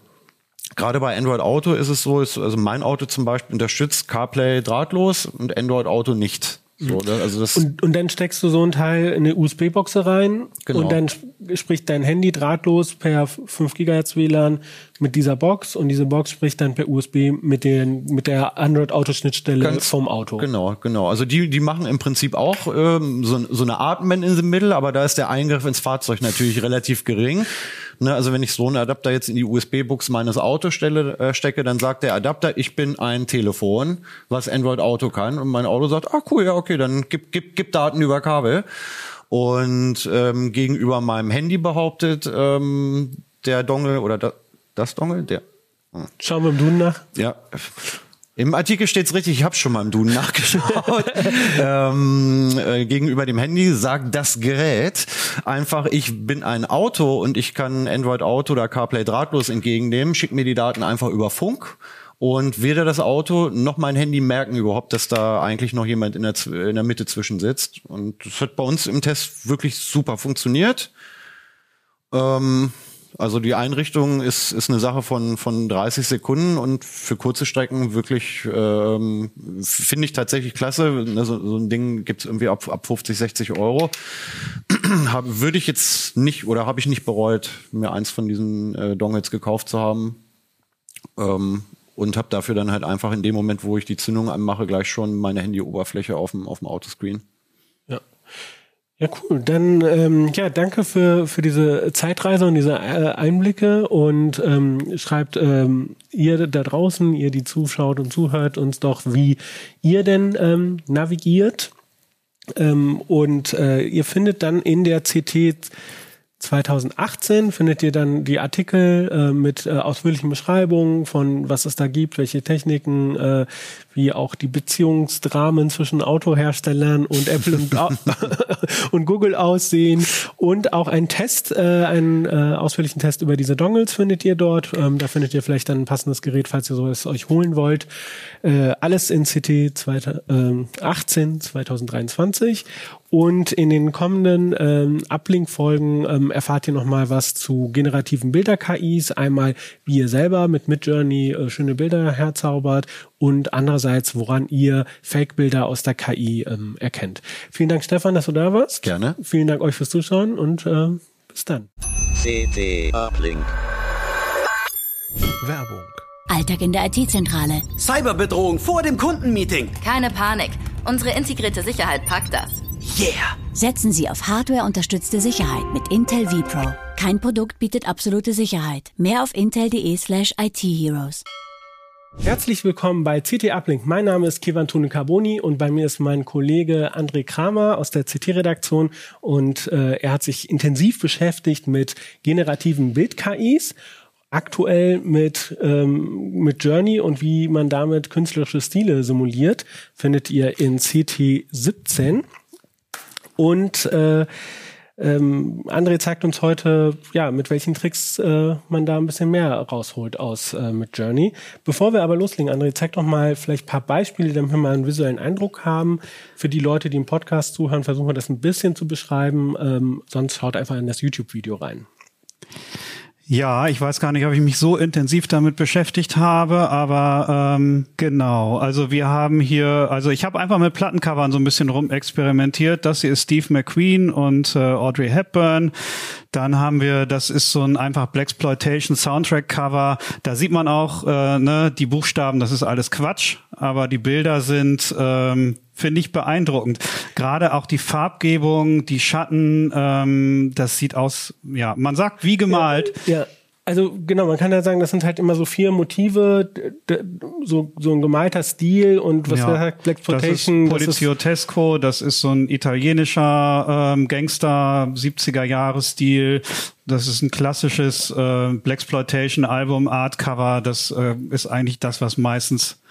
gerade bei Android Auto ist es so, ist, also mein Auto zum Beispiel unterstützt CarPlay drahtlos und Android Auto nicht. So, ne? Also das und, und dann steckst du so ein Teil in eine USB-Box rein Genau. und dann sp- spricht dein Handy drahtlos per 5 GHz WLAN mit dieser Box und diese Box spricht dann per USB mit den mit der Android Auto Schnittstelle Ganz- vom Auto. Genau, genau. Also die, die machen im Prinzip auch ähm, so, so eine Art Man in the Middle, aber da ist der Eingriff ins Fahrzeug natürlich relativ gering. Ne, also wenn ich so einen Adapter jetzt in die USB-Buchs meines Autos stelle, äh, stecke, dann sagt der Adapter, ich bin ein Telefon, was Android Auto kann. Und mein Auto sagt, ah cool, ja okay, dann gib, gib, gib Daten über Kabel. Und ähm, gegenüber meinem Handy behauptet ähm, der Dongle oder da, das Dongle, der Schauen wir im Duden nach. ja. Im Artikel steht's richtig, ich habe schon mal im Duden nachgeschaut. ähm, äh, gegenüber dem Handy sagt das Gerät einfach, ich bin ein Auto und ich kann Android Auto oder CarPlay drahtlos entgegennehmen, schick mir die Daten einfach über Funk und weder das Auto noch mein Handy merken überhaupt, dass da eigentlich noch jemand in der, in der Mitte zwischen sitzt. Und das hat bei uns im Test wirklich super funktioniert. Ähm, also die Einrichtung ist, ist eine Sache von, von 30 Sekunden und für kurze Strecken wirklich ähm, finde ich tatsächlich klasse. Ne, So, so ein Ding gibt's irgendwie ab, ab 50, 60 Euro. Hab, würde ich jetzt nicht oder habe ich nicht bereut, mir eins von diesen äh, Dongles gekauft zu haben. Ähm, und habe dafür dann halt einfach in dem Moment, wo ich die Zündung anmache, gleich schon meine Handyoberfläche auf auf dem Autoscreen. Ja. Cool. Dann ähm, ja, danke für, für diese Zeitreise und diese äh, Einblicke und ähm, schreibt ähm, ihr da draußen, ihr die zuschaut und zuhört, uns doch, wie ihr denn ähm, navigiert. Ähm, und äh, ihr findet dann in der CT 2018 findet ihr dann die Artikel äh, mit äh, ausführlichen Beschreibungen von was es da gibt, welche Techniken, äh, wie auch die Beziehungsdramen zwischen Autoherstellern und Apple und, und Google aussehen und auch einen Test, äh, einen äh, ausführlichen Test über diese Dongles findet ihr dort. Ähm, da findet ihr vielleicht dann ein passendes Gerät, falls ihr sowas euch holen wollt. Äh, alles in CT 2018, 2023 und in den kommenden ähm, Uplink-Folgen ähm, erfahrt ihr nochmal was zu generativen Bilder-KIs. Einmal, wie ihr selber mit Midjourney äh, schöne Bilder herzaubert und andererseits, woran ihr Fake-Bilder aus der KI ähm, erkennt. Vielen Dank, Stefan, dass du da warst. Gerne. Vielen Dank euch fürs Zuschauen und äh, bis dann. CT Uplink. Werbung. Alltag in der IT-Zentrale. Cyberbedrohung vor dem Kundenmeeting. Keine Panik. Unsere integrierte Sicherheit packt das. Yeah! Setzen Sie auf Hardware-unterstützte Sicherheit mit Intel vPro. Kein Produkt bietet absolute Sicherheit. Mehr auf intel.de slash IT-Heroes. Herzlich willkommen bei CT Uplink. Mein Name ist Kevan Tune Carboni und bei mir ist mein Kollege André Kramer aus der CT-Redaktion und äh, er hat sich intensiv beschäftigt mit generativen Bild-KIs, aktuell mit, ähm, mit Journey und wie man damit künstlerische Stile simuliert, findet ihr in CT 17. Und äh, ähm, André zeigt uns heute, ja, mit welchen Tricks äh, man da ein bisschen mehr rausholt aus äh, mit Journey. Bevor wir aber loslegen, André, zeig doch mal vielleicht ein paar Beispiele, damit wir mal einen visuellen Eindruck haben. Für die Leute, die im Podcast zuhören, versuchen wir das ein bisschen zu beschreiben. Ähm, sonst schaut einfach in das YouTube-Video rein. Ja, ich weiß gar nicht, ob ich mich so intensiv damit beschäftigt habe, aber ähm, genau. Also wir haben hier, also ich habe einfach mit Plattencovern so ein bisschen rumexperimentiert. Das hier ist Steve McQueen und äh, Audrey Hepburn. Dann haben wir, das ist so ein einfach Blaxploitation Soundtrack Cover. Da sieht man auch, äh, ne, die Buchstaben, das ist alles Quatsch, aber die Bilder sind, ähm, finde ich beeindruckend. Gerade auch die Farbgebung, die Schatten, ähm, das sieht aus, ja, man sagt wie gemalt. Ja, ja. Also genau, man kann ja sagen, das sind halt immer so vier Motive, so, so ein gemalter Stil und was ja, sagt Black Exploitation. Das ist Poliziotesco, das ist so ein italienischer ähm, Gangster 70er Jahre Stil. Das ist ein klassisches äh, Black Exploitation Album Art Cover. Das äh, ist eigentlich das, was meistens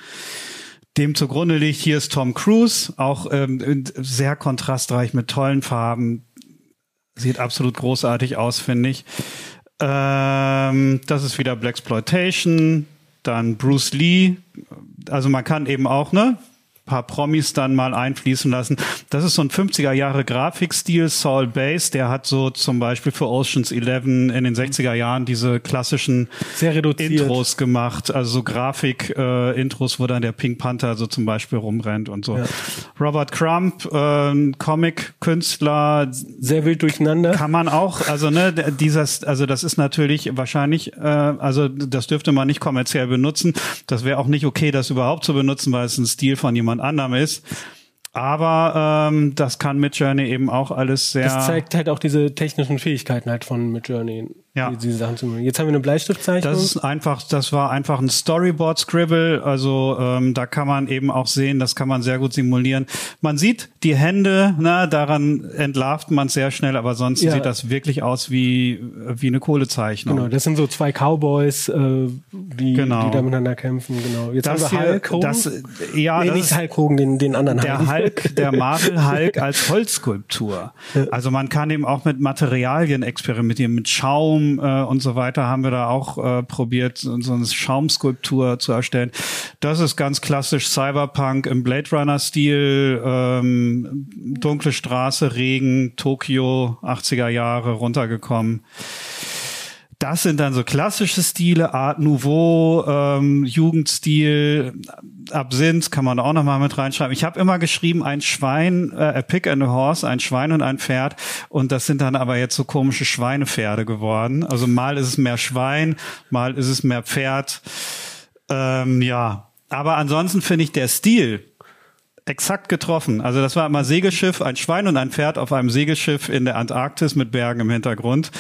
dem zugrunde liegt. Hier ist Tom Cruise, auch ähm, sehr kontrastreich mit tollen Farben. Sieht absolut großartig aus, finde ich. Ähm, das ist wieder Black Exploitation. Dann Bruce Lee. Also man kann eben auch, ne? Paar Promis dann mal einfließen lassen. Das ist so ein 50er Jahre Grafikstil, Saul Bass, der hat so zum Beispiel für Oceans 11 in den 60er Jahren diese klassischen Intros gemacht, also so Grafik-Intros, äh, wo dann der Pink Panther so zum Beispiel rumrennt und so. Ja. Robert Crump, äh, Comic-Künstler. Sehr wild durcheinander. Kann man auch, also ne, dieses, also das ist natürlich wahrscheinlich, äh, also das dürfte man nicht kommerziell benutzen. Das wäre auch nicht okay, das überhaupt zu benutzen, weil es ein Stil von jemand jemand anderem ist. Aber ähm, das kann Midjourney eben auch alles sehr. Das zeigt halt auch diese technischen Fähigkeiten halt von Midjourney ja. diese Sachen zu machen. Jetzt haben wir eine Bleistiftzeichnung. Das ist einfach, das war einfach ein Storyboard Scribble. Also ähm, da kann man eben auch sehen, das kann man sehr gut simulieren. Man sieht die Hände, na, daran entlarvt man sehr schnell, aber sonst ja. sieht das wirklich aus wie wie eine Kohlezeichnung. Genau, das sind so zwei Cowboys, äh, die, genau. die da miteinander kämpfen. Genau. Jetzt das haben wir Hulk Hogan. Das, ja, nee, das nicht Hulk Hogan, den, den anderen Der Hulk, der Marvel Hulk als Holzskulptur. Also man kann eben auch mit Materialien experimentieren, mit Schaum Schaum äh, und so weiter haben wir da auch äh, probiert, so eine Schaumskulptur zu erstellen. Das ist ganz klassisch Cyberpunk im Blade Runner-Stil, ähm, dunkle Straße, Regen, Tokio, 80er Jahre runtergekommen. Das sind dann so klassische Stile, Art Nouveau, ähm, Jugendstil, Absinth kann man auch noch mal mit reinschreiben. Ich habe immer geschrieben, ein Schwein, äh, a pig and a horse, ein Schwein und ein Pferd. Und das sind dann aber jetzt so komische Schweinepferde geworden. Also mal ist es mehr Schwein, mal ist es mehr Pferd. Ähm, ja, aber ansonsten finde ich der Stil exakt getroffen. Also das war immer Segelschiff, ein Schwein und ein Pferd auf einem Segelschiff in der Antarktis mit Bergen im Hintergrund.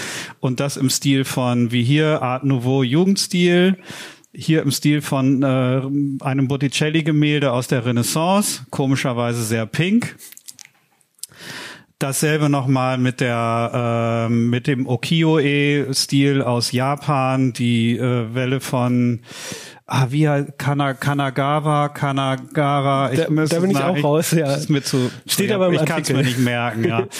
Und das im Stil von, wie hier, Art Nouveau Jugendstil. Hier im Stil von äh, einem Botticelli-Gemälde aus der Renaissance, komischerweise sehr pink. Dasselbe nochmal mit der äh, mit dem Okio-e-Stil aus Japan, die äh, Welle von ah, wie Kana, Kanagawa, Kanagara. Ich da, da bin ich auch raus, ja. Ist mir zu, Steht ja, aber im Ich kann es mir nicht merken, ja.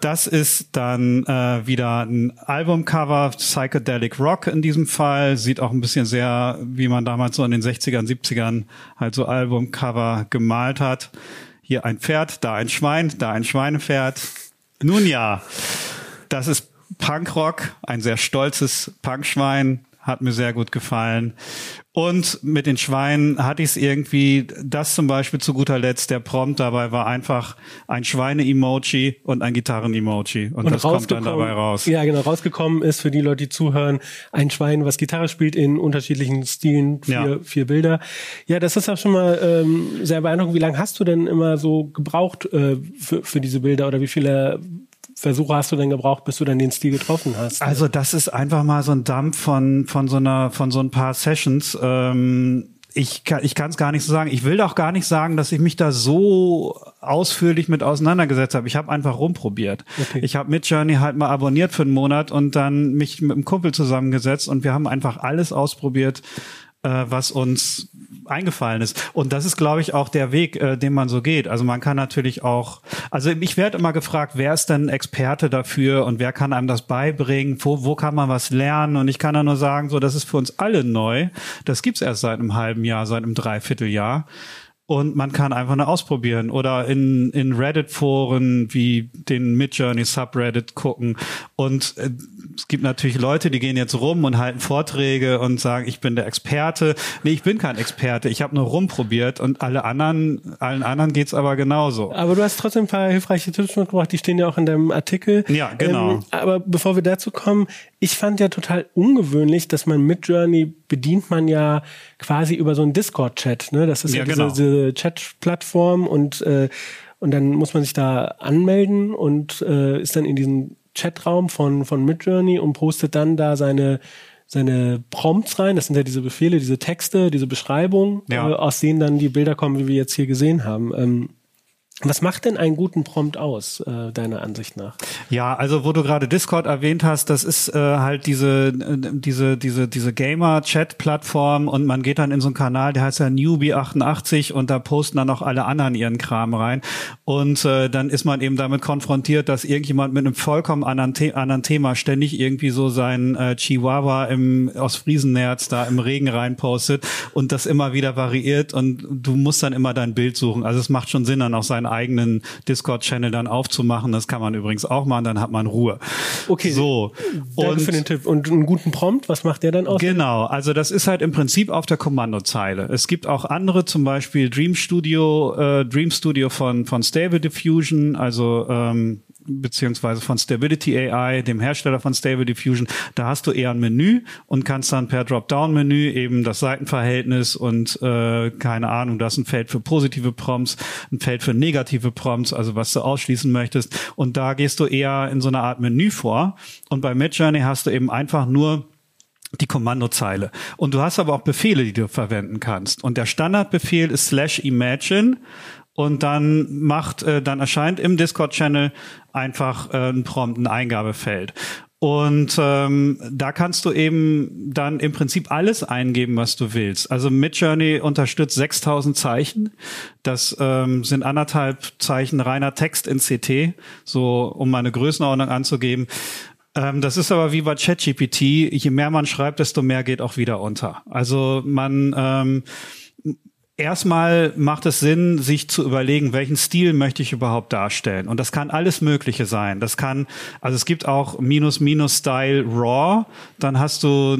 Das ist dann äh, wieder ein Albumcover, Psychedelic Rock in diesem Fall. Sieht auch ein bisschen sehr, wie man damals so in den 60ern, 70ern halt so Albumcover gemalt hat. Hier ein Pferd, da ein Schwein, da ein Schweinepferd. Nun ja, das ist Punkrock, ein sehr stolzes Punkschwein, hat mir sehr gut gefallen. Und mit den Schweinen hatte ich es irgendwie, das zum Beispiel zu guter Letzt, der Prompt dabei war einfach ein Schweine-Emoji und ein Gitarren-Emoji. Und, und das kommt dann dabei raus. Ja, genau, rausgekommen ist für die Leute, die zuhören, ein Schwein, was Gitarre spielt in unterschiedlichen Stilen, vier, ja. vier Bilder. Ja, das ist auch schon mal ähm, sehr beeindruckend. Wie lange hast du denn immer so gebraucht äh, für, für diese Bilder oder wie viele Versuche hast du denn gebraucht, bis du dann den Stil getroffen hast? Also das ist einfach mal so ein Dump von von so einer von so ein paar Sessions. Ähm ich kann ich kann es gar nicht so sagen. Ich will doch gar nicht sagen, dass ich mich da so ausführlich mit auseinandergesetzt habe. Ich habe einfach rumprobiert. Okay. Ich habe mit Journey halt mal abonniert für einen Monat und dann mich mit einem Kumpel zusammengesetzt und wir haben einfach alles ausprobiert, was uns eingefallen ist. Und das ist, glaube ich, auch der Weg, äh, den man so geht. Also man kann natürlich auch, also ich werde immer gefragt, wer ist denn Experte dafür und wer kann einem das beibringen? Wo, wo kann man was lernen? Und ich kann da nur sagen, so, das ist für uns alle neu. Das gibt's erst seit einem halben Jahr, seit einem Dreivierteljahr und man kann einfach nur ausprobieren oder in, in Reddit-Foren wie den Midjourney Subreddit gucken und äh, es gibt natürlich Leute, die gehen jetzt rum und halten Vorträge und sagen, ich bin der Experte. Nee, ich bin kein Experte. Ich habe nur rumprobiert und alle anderen, allen anderen geht's aber genauso. Aber du hast trotzdem ein paar hilfreiche Tipps mitgebracht, die stehen ja auch in deinem Artikel. Ja, genau. Ähm, aber bevor wir dazu kommen, ich fand ja total ungewöhnlich, dass man mit Journey bedient man ja quasi über so einen Discord-Chat. Ne? Das ist ja, ja diese, genau. diese Chat-Plattform und äh, und dann muss man sich da anmelden und äh, ist dann in diesem Chatraum von, von Midjourney und postet dann da seine, seine Prompts rein. Das sind ja diese Befehle, diese Texte, diese Beschreibungen, ja. äh, aus denen dann die Bilder kommen, wie wir jetzt hier gesehen haben. Ähm, was macht denn einen guten Prompt aus, äh, deiner Ansicht nach? Ja, also wo du gerade Discord erwähnt hast, das ist äh, halt diese äh, diese diese diese Gamer-Chat-Plattform und man geht dann in so einen Kanal, der heißt ja Newbie88 und da posten dann auch alle anderen ihren Kram rein und äh, dann ist man eben damit konfrontiert, dass irgendjemand mit einem vollkommen anderen, The anderen Thema ständig irgendwie so sein äh, Chihuahua im aus Friesennerz da im Regen reinpostet und das immer wieder variiert und du musst dann immer dein Bild suchen. Also es macht schon Sinn, dann auch sein seinen eigenen Discord-Channel dann aufzumachen. Das kann man übrigens auch machen, dann hat man Ruhe. Okay. So. Danke und, für den Tipp. Und einen guten Prompt, was macht der dann aus? Genau, also das ist halt im Prinzip auf der Kommandozeile. Es gibt auch andere, zum Beispiel Dream Studio, äh, Dream Studio von, von Stable Diffusion, also ähm, beziehungsweise von Stability AI, dem Hersteller von Stable Diffusion, da hast du eher ein Menü und kannst dann per Dropdown-Menü eben das Seitenverhältnis und äh, keine Ahnung, da ist ein Feld für positive Prompts, ein Feld für negative Prompts, also was du ausschließen möchtest. Und da gehst du eher in so eine Art Menü vor. Und bei Midjourney hast du eben einfach nur die Kommandozeile. Und du hast aber auch Befehle, die du verwenden kannst. Und der Standardbefehl ist slash imagine und dann macht, äh, dann erscheint im Discord-Channel einfach äh, ein Prompt, ein Eingabefeld. Und ähm, da kannst du eben dann im Prinzip alles eingeben, was du willst. Also Midjourney unterstützt 6000 Zeichen. Das ähm, sind anderthalb Zeichen reiner Text in CT, so um mal eine Größenordnung anzugeben. Ähm, das ist aber wie bei ChatGPT. Je mehr man schreibt, desto mehr geht auch wieder unter. Also man ähm, Erstmal macht es Sinn, sich zu überlegen, welchen Stil möchte ich überhaupt darstellen. Und das kann alles Mögliche sein. Das kann, also es gibt auch Minus-Minus-Style Raw. Dann hast du,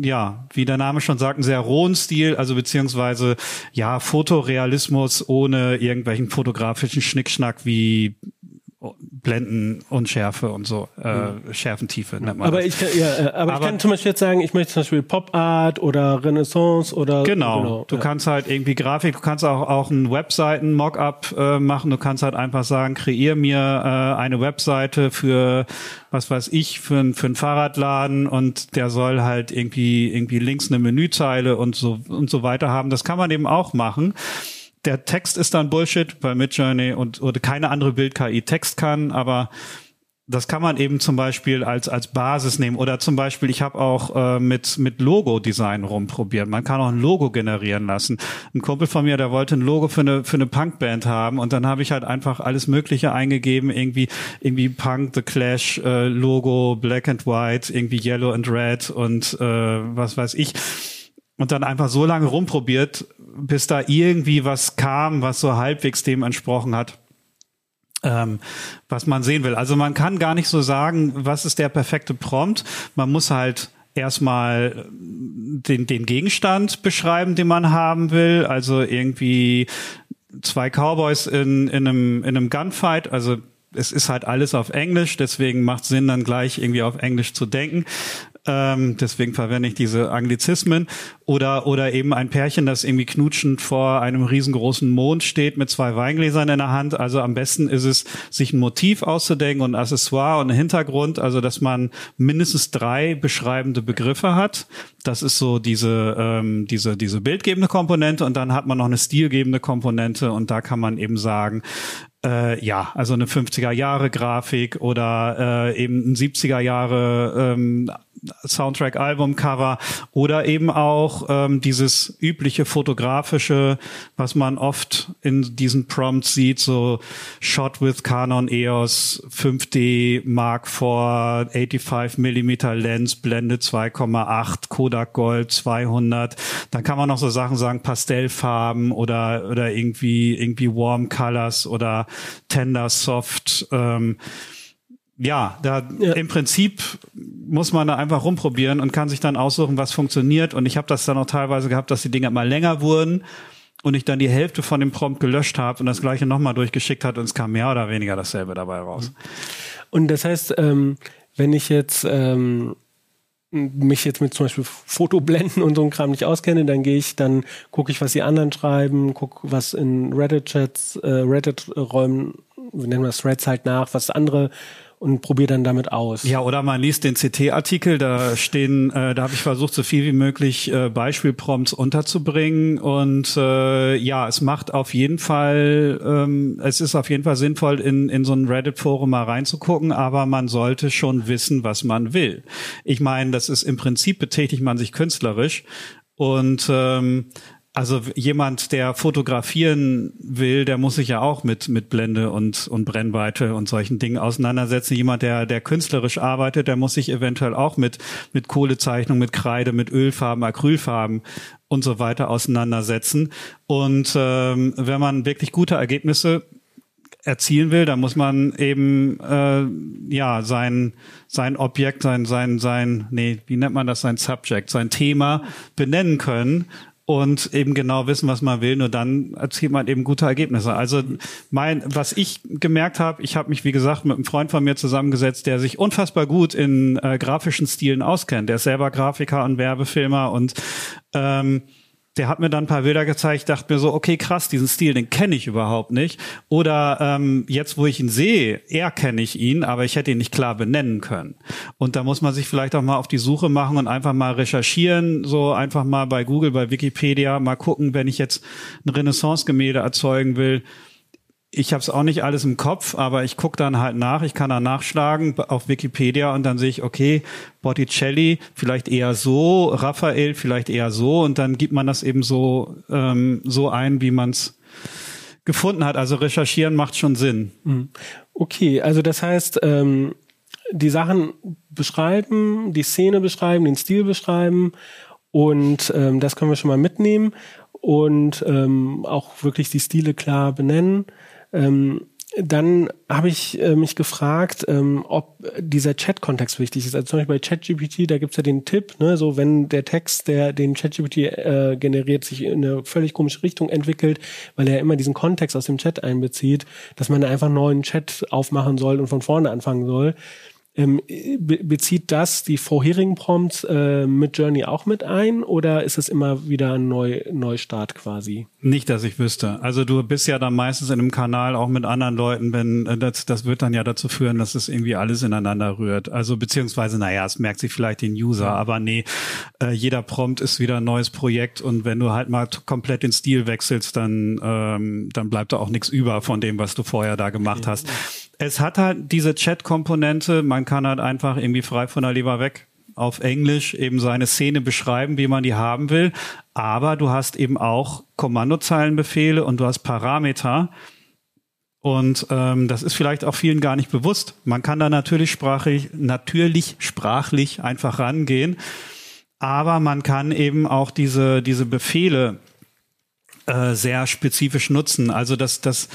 ja, wie der Name schon sagt, einen sehr rohen Stil, also beziehungsweise, ja, Fotorealismus ohne irgendwelchen fotografischen Schnickschnack wie Blenden, Unschärfe und so, äh. Schärfentiefe nennt man aber das. Ich kann, ja, äh, aber, aber, ich kann zum Beispiel jetzt sagen, ich möchte zum Beispiel Pop Art oder Renaissance oder genau. genau du ja. kannst halt irgendwie Grafik, du kannst auch auch ein Webseiten Mockup äh, machen. Du kannst halt einfach sagen, kreier mir äh, eine Webseite für was weiß ich für ein für ein Fahrradladen und der soll halt irgendwie irgendwie links eine Menüzeile und so und so weiter haben. Das kann man eben auch machen der Text ist dann Bullshit, weil Midjourney und oder keine andere Bild-KI Text kann, aber das kann man eben zum Beispiel als als Basis nehmen oder zum Beispiel ich habe auch äh, mit mit Logo-Design rumprobiert. Man kann auch ein Logo generieren lassen. Ein Kumpel von mir, der wollte ein Logo für eine für eine Punkband haben und dann habe ich halt einfach alles Mögliche eingegeben, irgendwie irgendwie Punk, The Clash, äh, Logo, Black and White, irgendwie Yellow and Red und äh, was weiß ich und dann einfach so lange rumprobiert, bis da irgendwie was kam, was so halbwegs dem entsprochen hat, ähm, was man sehen will. Also man kann gar nicht so sagen, was ist der perfekte Prompt. Man muss halt erstmal den, den Gegenstand beschreiben, den man haben will. Also irgendwie zwei Cowboys in, in, einem, in einem Gunfight, also es ist halt alles auf Englisch, deswegen macht Sinn, dann gleich irgendwie auf Englisch zu denken. Ähm, deswegen verwende ich diese Anglizismen. Oder, oder eben ein Pärchen, das irgendwie knutschend vor einem riesengroßen Mond steht mit zwei Weingläsern in der Hand. Also am besten ist es, sich ein Motiv auszudenken und ein Accessoire und einen Hintergrund. Also, dass man mindestens drei beschreibende Begriffe hat. Das ist so diese, ähm, diese, diese bildgebende Komponente. Und dann hat man noch eine stilgebende Komponente. Und da kann man eben sagen, äh, ja, also eine 50er Jahre Grafik oder äh, eben ein 70er Jahre ähm, Soundtrack Album Cover oder eben auch ähm, dieses übliche fotografische, was man oft in diesen Prompts sieht, so Shot with Canon EOS 5D Mark IV 85 Millimeter Lens Blende 2,8 Kodak Gold 200. Dann kann man noch so Sachen sagen Pastellfarben oder oder irgendwie irgendwie Warm Colors oder Tender Soft. Ähm, ja, da ja. im Prinzip muss man da einfach rumprobieren und kann sich dann aussuchen, was funktioniert. Und ich habe das dann auch teilweise gehabt, dass die Dinge mal länger wurden und ich dann die Hälfte von dem Prompt gelöscht habe und das gleiche nochmal durchgeschickt hat und es kam mehr oder weniger dasselbe dabei raus. Und das heißt, ähm, wenn ich jetzt ähm, mich jetzt mit zum Beispiel Fotoblenden und so einem Kram nicht auskenne, dann gehe ich, dann gucke ich, was die anderen schreiben, gucke, was in Reddit-Chats, äh, Reddit-Räumen, wie nennen wir das, Threads halt nach, was andere und probiere dann damit aus. Ja, oder man liest den CT-Artikel, da stehen, äh, da habe ich versucht, so viel wie möglich äh, Beispielprompts unterzubringen und äh, ja, es macht auf jeden Fall, ähm, es ist auf jeden Fall sinnvoll, in, in so ein Reddit-Forum mal reinzugucken, aber man sollte schon wissen, was man will. Ich meine, das ist im Prinzip betätigt man sich künstlerisch und ähm, also jemand, der fotografieren will, der muss sich ja auch mit mit Blende und und Brennweite und solchen Dingen auseinandersetzen. Jemand, der der künstlerisch arbeitet, der muss sich eventuell auch mit mit Kohlezeichnung, mit Kreide, mit Ölfarben, Acrylfarben und so weiter auseinandersetzen. Und ähm, wenn man wirklich gute Ergebnisse erzielen will, dann muss man eben äh, ja sein sein Objekt, sein sein sein nee, wie nennt man das, sein Subject, sein Thema benennen können und eben genau wissen, was man will. Nur dann erzielt man eben gute Ergebnisse. Also mein, was ich gemerkt habe, ich habe mich wie gesagt mit einem Freund von mir zusammengesetzt, der sich unfassbar gut in äh, grafischen Stilen auskennt. Der ist selber Grafiker und Werbefilmer und ähm, der hat mir dann ein paar Bilder gezeigt, dachte mir so, okay, krass, diesen Stil, den kenne ich überhaupt nicht. Oder ähm, jetzt, wo ich ihn sehe, er kenne ich ihn, aber ich hätte ihn nicht klar benennen können. Und da muss man sich vielleicht auch mal auf die Suche machen und einfach mal recherchieren, so einfach mal bei Google, bei Wikipedia, mal gucken, wenn ich jetzt ein Renaissance-Gemälde erzeugen will, ich habe es auch nicht alles im Kopf, aber ich gucke dann halt nach, ich kann da nachschlagen auf Wikipedia und dann sehe ich, okay, Botticelli vielleicht eher so, Raphael vielleicht eher so und dann gibt man das eben so, ähm, so ein, wie man es gefunden hat. Also recherchieren macht schon Sinn. Mhm. Okay, also das heißt, ähm, die Sachen beschreiben, die Szene beschreiben, den Stil beschreiben und ähm, das können wir schon mal mitnehmen und ähm, auch wirklich die Stile klar benennen. Ähm, dann habe ich äh, mich gefragt, ähm, ob dieser Chat-Kontext wichtig ist. Also zum Beispiel bei ChatGPT, da gibt's ja den Tipp, ne, so wenn der Text, der den ChatGPT äh, generiert, sich in eine völlig komische Richtung entwickelt, weil er immer diesen Kontext aus dem Chat einbezieht, dass man einfach einen neuen Chat aufmachen soll und von vorne anfangen soll. Ähm, be bezieht das die vorherigen Prompts äh, mit Journey auch mit ein oder ist es immer wieder ein Neu Neustart quasi? Nicht, dass ich wüsste. Also du bist ja dann meistens in einem Kanal auch mit anderen Leuten, wenn äh, das, das wird dann ja dazu führen, dass es irgendwie alles ineinander rührt. Also beziehungsweise, naja, es merkt sich vielleicht den User, aber nee, äh, jeder Prompt ist wieder ein neues Projekt und wenn du halt mal komplett den Stil wechselst, dann, ähm, dann bleibt da auch nichts über von dem, was du vorher da gemacht okay. hast es hat halt diese Chat-Komponente, man kann halt einfach irgendwie frei von der Leber weg auf Englisch eben seine Szene beschreiben, wie man die haben will. Aber du hast eben auch Kommandozeilenbefehle und du hast Parameter. Und ähm, das ist vielleicht auch vielen gar nicht bewusst. Man kann da natürlich sprachlich, natürlich sprachlich einfach rangehen. Aber man kann eben auch diese, diese Befehle äh, sehr spezifisch nutzen. Also das, das,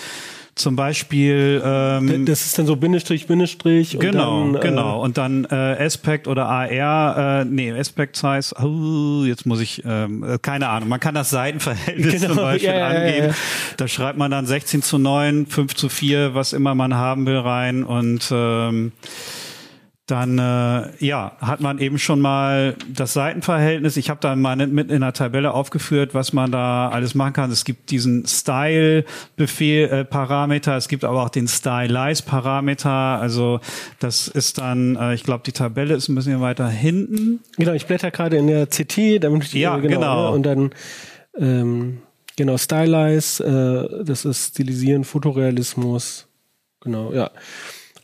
zum Beispiel. Ähm, das ist dann so Bindestrich, Bindestrich. Genau, und dann, äh, genau. Und dann äh, Aspect oder AR, äh, nee, Aspect Size, oh, jetzt muss ich, ähm, äh, keine Ahnung, man kann das Seitenverhältnis genau, zum Beispiel ja, angeben. Ja, ja. Da schreibt man dann 16 zu 9, 5 zu 4, was immer man haben will rein und ähm, dann äh, ja, hat man eben schon mal das Seitenverhältnis. Ich habe da mal mit in der Tabelle aufgeführt, was man da alles machen kann. Es gibt diesen Style-Befehl, äh, Parameter, es gibt aber auch den Stylize-Parameter. Also das ist dann, äh, ich glaube, die Tabelle ist ein bisschen weiter hinten. Genau, ich blätter gerade in der CT, damit ich ja, genau, genau. Ne, und dann ähm, genau Stylize, äh, das ist Stilisieren, Fotorealismus. Genau, ja.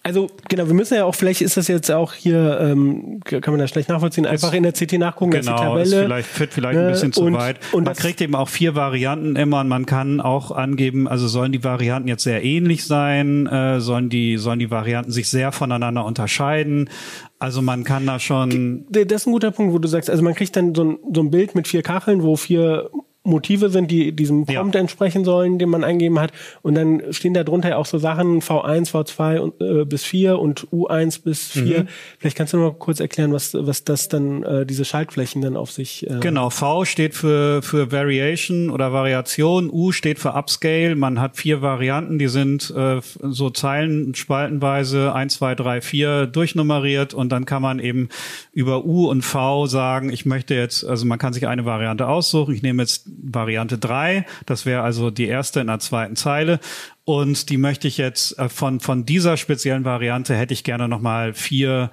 Also genau, wir müssen ja auch, vielleicht ist das jetzt auch hier, ähm, kann man das schlecht nachvollziehen, einfach in der CT nachgucken, genau, die Tabelle. Ist vielleicht führt vielleicht ein bisschen zu und, weit. Und man kriegt eben auch vier Varianten immer und man kann auch angeben, also sollen die Varianten jetzt sehr ähnlich sein, äh, sollen die sollen die Varianten sich sehr voneinander unterscheiden. Also man kann da schon. Das ist ein guter Punkt, wo du sagst, also man kriegt dann so ein, so ein Bild mit vier Kacheln, wo vier Motive sind, die diesem Prompt Ja. entsprechen sollen, den man eingegeben hat. Und dann stehen da drunter ja auch so Sachen V1, V2 und, äh, bis 4 und U1 bis 4. Mhm. Vielleicht kannst du noch mal kurz erklären, was, was das dann, äh, diese Schaltflächen dann auf sich. Äh, Genau, V steht für, für Variation oder Variation, U steht für Upscale. Man hat vier Varianten, die sind äh, so Zeilen spaltenweise 1, 2, 3, 4 durchnummeriert und dann kann man eben über U und V sagen, ich möchte jetzt, also man kann sich eine Variante aussuchen. Ich nehme jetzt Variante 3, das wäre also die erste in der zweiten Zeile. Und die möchte ich jetzt äh, von, von dieser speziellen Variante hätte ich gerne nochmal vier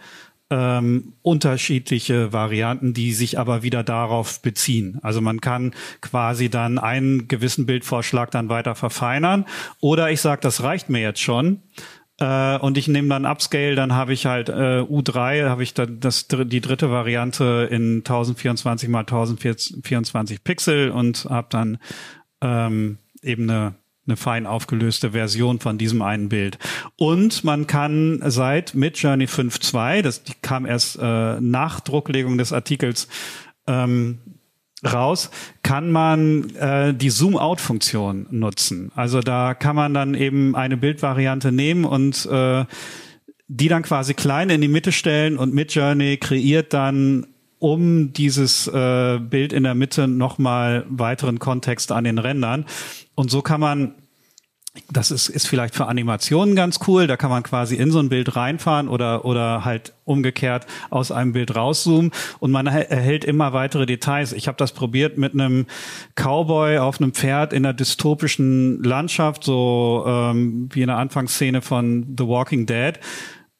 ähm, unterschiedliche Varianten, die sich aber wieder darauf beziehen. Also man kann quasi dann einen gewissen Bildvorschlag dann weiter verfeinern. Oder ich sage, das reicht mir jetzt schon. Äh, und ich nehme dann Upscale, dann habe ich halt äh, U3, habe ich dann das, die dritte Variante in 1024 mal 1024 Pixel und habe dann ähm, eben eine eine fein aufgelöste Version von diesem einen Bild. Und man kann seit Midjourney 5.2, das kam erst äh, nach Drucklegung des Artikels ähm, raus, kann man äh, die Zoom-Out-Funktion nutzen. Also da kann man dann eben eine Bildvariante nehmen und äh, die dann quasi klein in die Mitte stellen und Midjourney kreiert dann um dieses äh, Bild in der Mitte nochmal weiteren Kontext an den Rändern. Und so kann man das ist, ist vielleicht für Animationen ganz cool. Da kann man quasi in so ein Bild reinfahren oder, oder halt umgekehrt aus einem Bild rauszoomen und man erhält- immer weitere Details. Ich habe das probiert mit einem Cowboy auf einem Pferd in einer dystopischen Landschaft, so ähm, wie in der Anfangsszene von The Walking Dead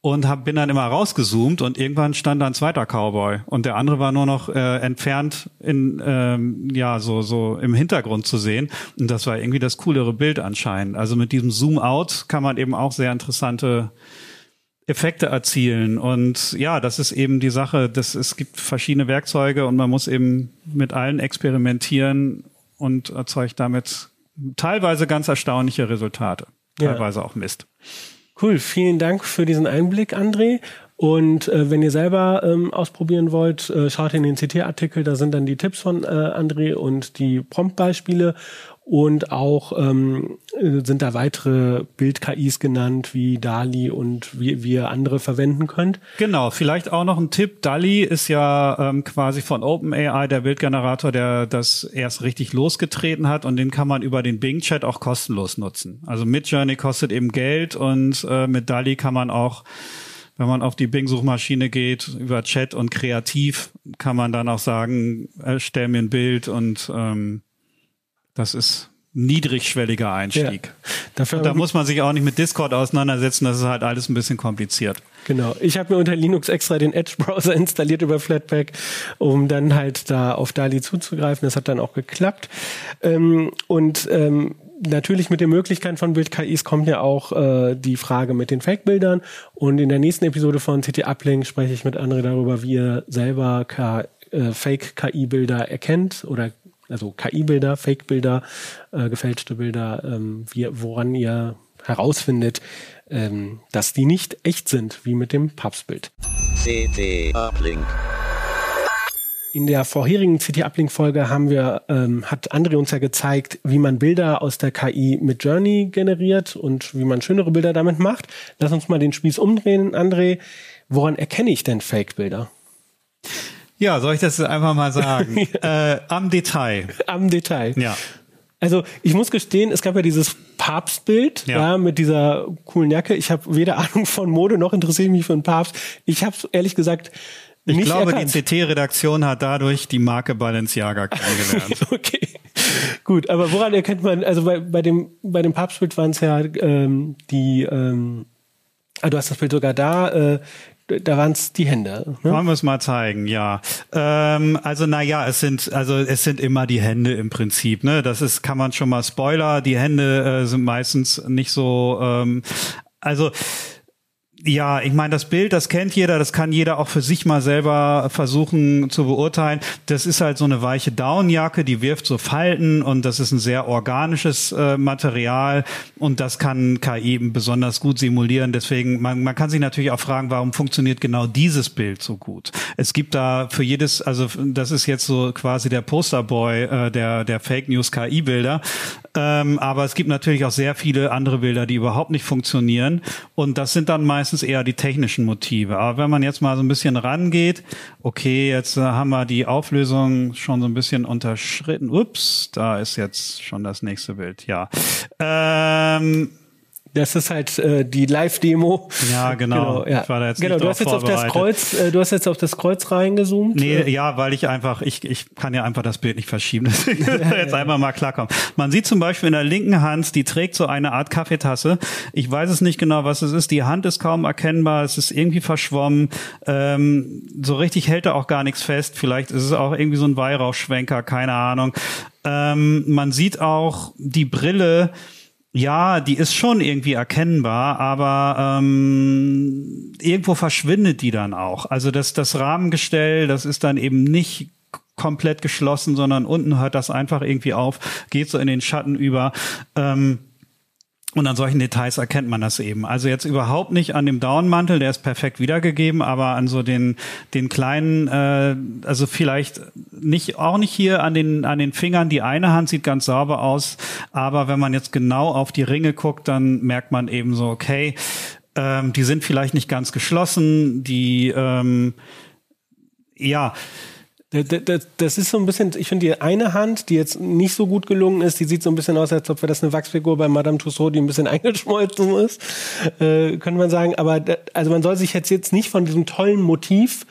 und hab, bin dann immer rausgezoomt und irgendwann stand da ein zweiter Cowboy und der andere war nur noch äh, entfernt in ähm, ja so so im Hintergrund zu sehen und das war irgendwie das coolere Bild anscheinend. Also mit diesem Zoom Out kann man eben auch sehr interessante Effekte erzielen und ja, das ist eben die Sache, dass es gibt verschiedene Werkzeuge und man muss eben mit allen experimentieren und erzeugt damit teilweise ganz erstaunliche Resultate, Ja. teilweise auch Mist. Cool, vielen Dank für diesen Einblick, André. Und äh, wenn ihr selber ähm, ausprobieren wollt, äh, schaut in den CT-Artikel, da sind dann die Tipps von äh, André und die Prompt-Beispiele. Und auch ähm, äh, sind da weitere Bild-KIs genannt, wie DALI und wie, wie ihr andere verwenden könnt. Genau, vielleicht auch noch ein Tipp. DALI ist ja ähm, quasi von OpenAI der Bildgenerator, der das erst richtig losgetreten hat und den kann man über den Bing-Chat auch kostenlos nutzen. Also Midjourney kostet eben Geld und äh, mit DALI kann man auch wenn man auf die Bing-Suchmaschine geht, über Chat und Kreativ, kann man dann auch sagen, äh, stell mir ein Bild und ähm, das ist niedrigschwelliger Einstieg. Dafür Und da muss man sich auch nicht mit Discord auseinandersetzen, das ist halt alles ein bisschen kompliziert. Genau. Ich habe mir unter Linux extra den Edge-Browser installiert über Flatpak, um dann halt da auf DALI zuzugreifen. Das hat dann auch geklappt. Ähm, und ähm, natürlich mit den Möglichkeiten von Bild-KIs kommt ja auch äh, die Frage mit den Fake-Bildern. Und in der nächsten Episode von CT Uplink spreche ich mit André darüber, wie ihr selber K äh, Fake-KI-Bilder erkennt oder also KI-Bilder, Fake-Bilder, äh, gefälschte Bilder, ähm, wie, woran ihr herausfindet, ähm, dass die nicht echt sind, wie mit dem Papstbild. CT Uplink. In der vorherigen CT-Uplink-Folge haben wir, ähm, hat André uns ja gezeigt, wie man Bilder aus der KI mit Journey generiert und wie man schönere Bilder damit macht. Lass uns mal den Spieß umdrehen, André. Woran erkenne ich denn Fake-Bilder? Ja, soll ich das einfach mal sagen? äh, am Detail. Am Detail. Ja. Also ich muss gestehen, es gab ja dieses Papstbild Ja. ja. mit dieser coolen Jacke. Ich habe weder Ahnung von Mode noch interessiere ich mich für einen Papst. Ich habe ehrlich gesagt Ich nicht glaube, erkannt. die CT-Redaktion hat dadurch die Marke Balenciaga kennengelernt. Okay, gut. Aber woran erkennt man? Also bei, bei dem bei dem Papstbild waren es ja ähm, die. Ähm, ah, du hast das Bild sogar da. Äh, da waren es die Hände. Ne? Wollen wir es mal zeigen, ja. Ähm, also na ja, es sind also es sind immer die Hände im Prinzip. Ne, das ist kann man schon mal Spoiler. Die Hände äh, sind meistens nicht so. Ähm, also Ja, ich meine, das Bild, das kennt jeder, das kann jeder auch für sich mal selber versuchen zu beurteilen. Das ist halt so eine weiche Downjacke, die wirft so Falten und das ist ein sehr organisches äh, Material und das kann KI eben besonders gut simulieren. Deswegen, man, man kann sich natürlich auch fragen, warum funktioniert genau dieses Bild so gut? Es gibt da für jedes, also das ist jetzt so quasi der Posterboy äh, der, der Fake News KI-Bilder. Ähm, aber es gibt natürlich auch sehr viele andere Bilder, die überhaupt nicht funktionieren. Und das sind dann meistens eher die technischen Motive. Aber wenn man jetzt mal so ein bisschen rangeht, okay, jetzt äh, haben wir die Auflösung schon so ein bisschen unterschritten. Ups, da ist jetzt schon das nächste Bild. Ja. Ähm, das ist halt äh, die Live-Demo. Ja, genau. genau, ja. Ich war da jetzt genau du hast jetzt auf das Kreuz, äh, du hast jetzt auf das Kreuz reingezoomt. Nee, äh. ja, weil ich einfach, ich, ich kann ja einfach das Bild nicht verschieben. Deswegen ja, jetzt ja, einmal mal klarkommen. Man sieht zum Beispiel in der linken Hand, die trägt so eine Art Kaffeetasse. Ich weiß es nicht genau, was es ist. Die Hand ist kaum erkennbar. Es ist irgendwie verschwommen. Ähm, so richtig hält er auch gar nichts fest. Vielleicht ist es auch irgendwie so ein Weihrauchschwenker, keine Ahnung. Ähm, man sieht auch die Brille ja, die ist schon irgendwie erkennbar, aber ähm, irgendwo verschwindet die dann auch. Also das, das Rahmengestell, das ist dann eben nicht komplett geschlossen, sondern unten hört das einfach irgendwie auf, geht so in den Schatten über. Ähm, und an solchen Details erkennt man das eben. Also jetzt überhaupt nicht an dem Downmantel, der ist perfekt wiedergegeben, aber an so den den kleinen, äh, also vielleicht nicht auch nicht hier an den an den Fingern. Die eine Hand sieht ganz sauber aus, aber wenn man jetzt genau auf die Ringe guckt, dann merkt man eben so, okay, ähm, die sind vielleicht nicht ganz geschlossen, die ähm, ja das ist so ein bisschen, ich finde die eine Hand, die jetzt nicht so gut gelungen ist, die sieht so ein bisschen aus, als ob das eine Wachsfigur bei Madame Tussauds, die ein bisschen eingeschmolzen ist, äh, könnte man sagen. Aber also man soll sich jetzt, jetzt nicht von diesem tollen Motiv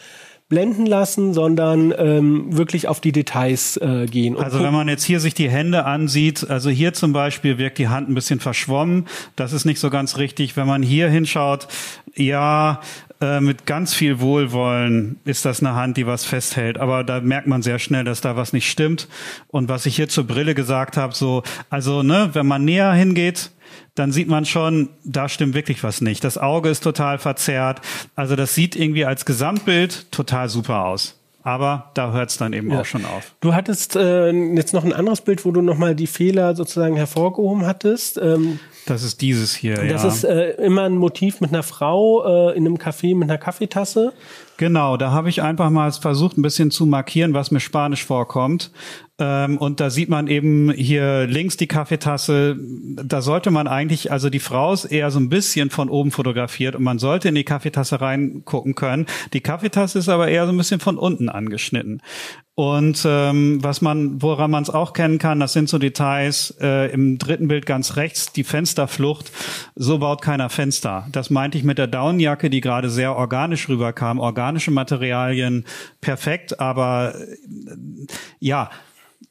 blenden lassen, sondern ähm, wirklich auf die Details äh, gehen. also wenn man jetzt hier sich die Hände ansieht, also hier zum Beispiel wirkt die Hand ein bisschen verschwommen. Das ist nicht so ganz richtig. Wenn man hier hinschaut, ja, äh, mit ganz viel Wohlwollen ist das eine Hand, die was festhält. Aber da merkt man sehr schnell, dass da was nicht stimmt. Und was ich hier zur Brille gesagt habe, so, also, ne, wenn man näher hingeht, dann sieht man schon, da stimmt wirklich was nicht. Das Auge ist total verzerrt. Also das sieht irgendwie als Gesamtbild total super aus. Aber da hört es dann eben ja. auch schon auf. Du hattest äh, jetzt noch ein anderes Bild, wo du nochmal die Fehler sozusagen hervorgehoben hattest. Ähm, das ist dieses hier. Das ja. ist äh, immer ein Motiv mit einer Frau äh, in einem Café mit einer Kaffeetasse. Genau, da habe ich einfach mal versucht, ein bisschen zu markieren, was mir Spanisch vorkommt. Ähm, und da sieht man eben hier links die Kaffeetasse. Da sollte man eigentlich, also die Frau ist eher so ein bisschen von oben fotografiert und man sollte in die Kaffeetasse reingucken können. Die Kaffeetasse ist aber eher so ein bisschen von unten angeschnitten. Und ähm, was man, woran man es auch kennen kann, das sind so Details äh, im dritten Bild ganz rechts, die Fensterflucht. So baut keiner Fenster. Das meinte ich mit der Downjacke, die gerade sehr organisch rüberkam. Organische Materialien perfekt, aber äh, ja,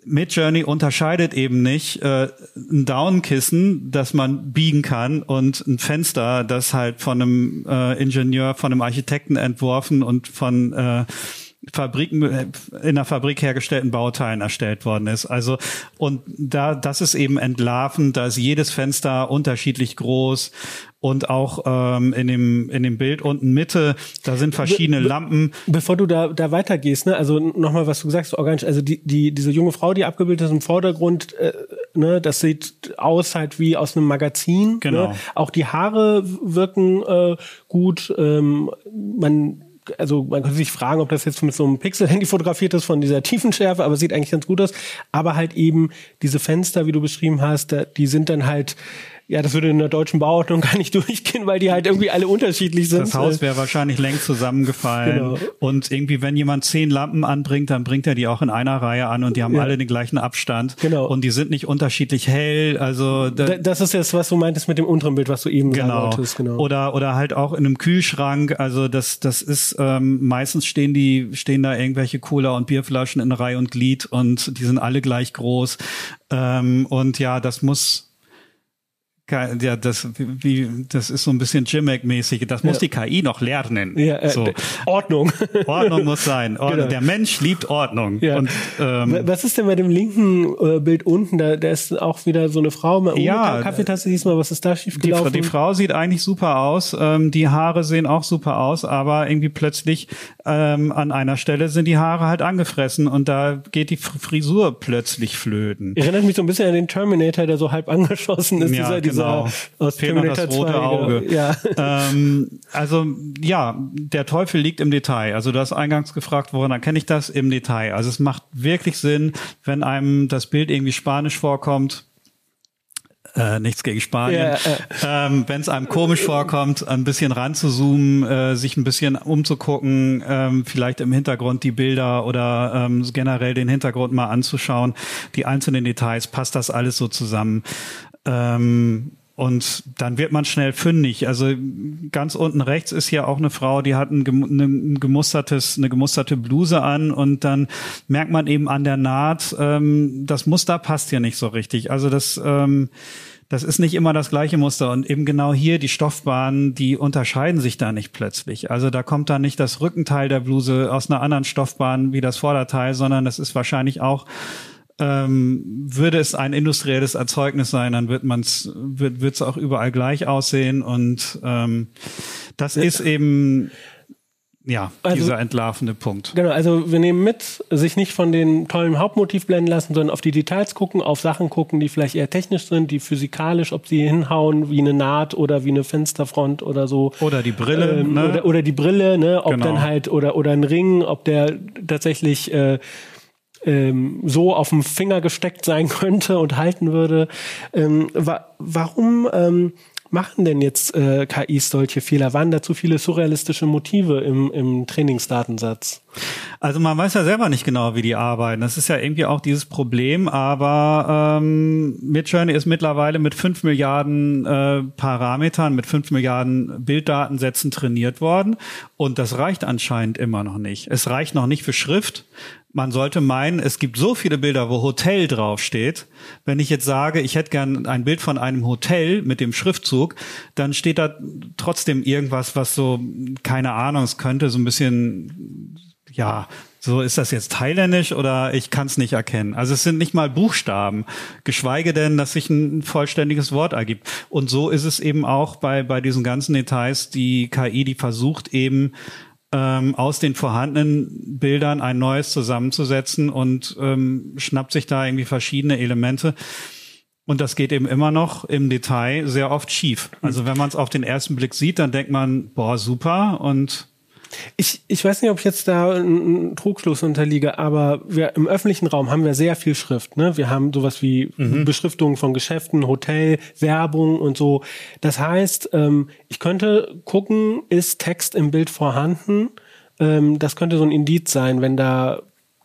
Midjourney unterscheidet eben nicht äh, ein Downkissen, das man biegen kann und ein Fenster, das halt von einem äh, Ingenieur, von einem Architekten entworfen und von äh, Fabriken, äh, in der Fabrik hergestellten Bauteilen erstellt worden ist. Also, und da, das ist eben entlarvend, da ist jedes Fenster unterschiedlich groß und auch ähm, in dem in dem Bild unten Mitte, da sind verschiedene be, Lampen. Bevor du da da weitergehst, ne, also nochmal, was du sagst, organisch, also die die diese junge Frau, die abgebildet ist im Vordergrund, äh, ne, das sieht aus halt wie aus einem Magazin. Ne? Genau. Ne? Auch die Haare wirken äh, gut. Ähm, man also man könnte sich fragen, ob das jetzt mit so einem Pixel-Handy fotografiert ist von dieser Tiefenschärfe, aber sieht eigentlich ganz gut aus. Aber halt eben diese Fenster, wie du beschrieben hast, die sind dann halt ja, das würde in der deutschen Bauordnung gar nicht durchgehen, weil die halt irgendwie alle unterschiedlich sind. Das Haus wäre wahrscheinlich längst zusammengefallen. Genau. Und irgendwie, wenn jemand zehn Lampen anbringt, dann bringt er die auch in einer Reihe an und die haben ja. alle den gleichen Abstand. Genau. Und die sind nicht unterschiedlich hell. Also da, das ist jetzt, was du meintest mit dem unteren Bild, was du eben genau. sagen wolltest. Genau. Oder oder halt auch in einem Kühlschrank. Also das das ist ähm, meistens stehen die stehen da irgendwelche Cola und Bierflaschen in Reihe und Glied und die sind alle gleich groß. Ähm, und ja, das muss ja, das, wie, das ist so ein bisschen Jimek-mäßig. Das muss ja. die KI noch lernen. Ja, äh, so. Ordnung. Ordnung muss sein. Ordnung. Genau. Der Mensch liebt Ordnung. Ja. Und, ähm, was ist denn bei dem linken äh, Bild unten? Da, da ist auch wieder so eine Frau mit ja, Kaffeetasse diesmal. Was ist da schiefgelaufen? Die, die Frau sieht eigentlich super aus. Ähm, die Haare sehen auch super aus, aber irgendwie plötzlich ähm, an einer Stelle sind die Haare halt angefressen und da geht die Frisur plötzlich flöten. Erinnert mich so ein bisschen an den Terminator, der so halb angeschossen ist. Ja, dieser, dieser genau. aus Fehlt Terminator das rote 2, Auge. Ja. Ähm, also ja, der Teufel liegt im Detail. Also du hast eingangs gefragt, woran erkenne ich das? Im Detail. Also es macht wirklich Sinn, wenn einem das Bild irgendwie spanisch vorkommt, äh, nichts gegen Spanien. Ja, äh. ähm, Wenn es einem komisch vorkommt, ein bisschen ranzuzoomen, äh, sich ein bisschen umzugucken, ähm, vielleicht im Hintergrund die Bilder oder ähm, generell den Hintergrund mal anzuschauen, die einzelnen Details, passt das alles so zusammen? Ähm, und dann wird man schnell fündig. Also ganz unten rechts ist hier auch eine Frau, die hat ein, gemustertes, eine gemusterte Bluse an und dann merkt man eben an der Naht, ähm, das Muster passt hier nicht so richtig. Also das, ähm, das ist nicht immer das gleiche Muster. Und eben genau hier die Stoffbahnen, die unterscheiden sich da nicht plötzlich. Also da kommt da nicht das Rückenteil der Bluse aus einer anderen Stoffbahn wie das Vorderteil, sondern das ist wahrscheinlich auch ähm, würde es ein industrielles Erzeugnis sein, dann wird man es wird es auch überall gleich aussehen und ähm, das ist eben ja, also, dieser entlarvende Punkt. Genau, also wir nehmen mit, sich nicht von den tollen Hauptmotiv blenden lassen, sondern auf die Details gucken, auf Sachen gucken, die vielleicht eher technisch sind, die physikalisch, ob sie hinhauen, wie eine Naht oder wie eine Fensterfront oder so. Oder die Brille, ähm, ne? oder, oder die Brille, ne? Ob genau. dann halt, oder, oder ein Ring, ob der tatsächlich äh, ähm, so auf dem Finger gesteckt sein könnte und halten würde. Ähm, wa warum ähm, machen denn jetzt äh, KIs solche Fehler? Waren da zu viele surrealistische Motive im, im Trainingsdatensatz? Also man weiß ja selber nicht genau, wie die arbeiten. Das ist ja irgendwie auch dieses Problem, aber ähm, Midjourney ist mittlerweile mit fünf Milliarden äh, Parametern, mit fünf Milliarden Bilddatensätzen trainiert worden und das reicht anscheinend immer noch nicht. Es reicht noch nicht für Schrift man sollte meinen, es gibt so viele Bilder, wo Hotel draufsteht. Wenn ich jetzt sage, ich hätte gern ein Bild von einem Hotel mit dem Schriftzug, dann steht da trotzdem irgendwas, was so, keine Ahnung, es könnte so ein bisschen, ja, so ist das jetzt thailändisch oder ich kann es nicht erkennen. Also es sind nicht mal Buchstaben, geschweige denn, dass sich ein vollständiges Wort ergibt. Und so ist es eben auch bei, bei diesen ganzen Details. Die KI, die versucht eben, ähm, aus den vorhandenen Bildern ein neues zusammenzusetzen und ähm, schnappt sich da irgendwie verschiedene Elemente. Und das geht eben immer noch im Detail sehr oft schief. Also wenn man es auf den ersten Blick sieht, dann denkt man, boah, super. Und ich, ich weiß nicht, ob ich jetzt da einen Trugschluss unterliege, aber wir im öffentlichen Raum haben wir sehr viel Schrift. Ne? Wir haben sowas wie mhm. Beschriftungen von Geschäften, Hotel, Werbung und so. Das heißt, ähm, ich könnte gucken, ist Text im Bild vorhanden? Ähm, das könnte so ein Indiz sein, wenn da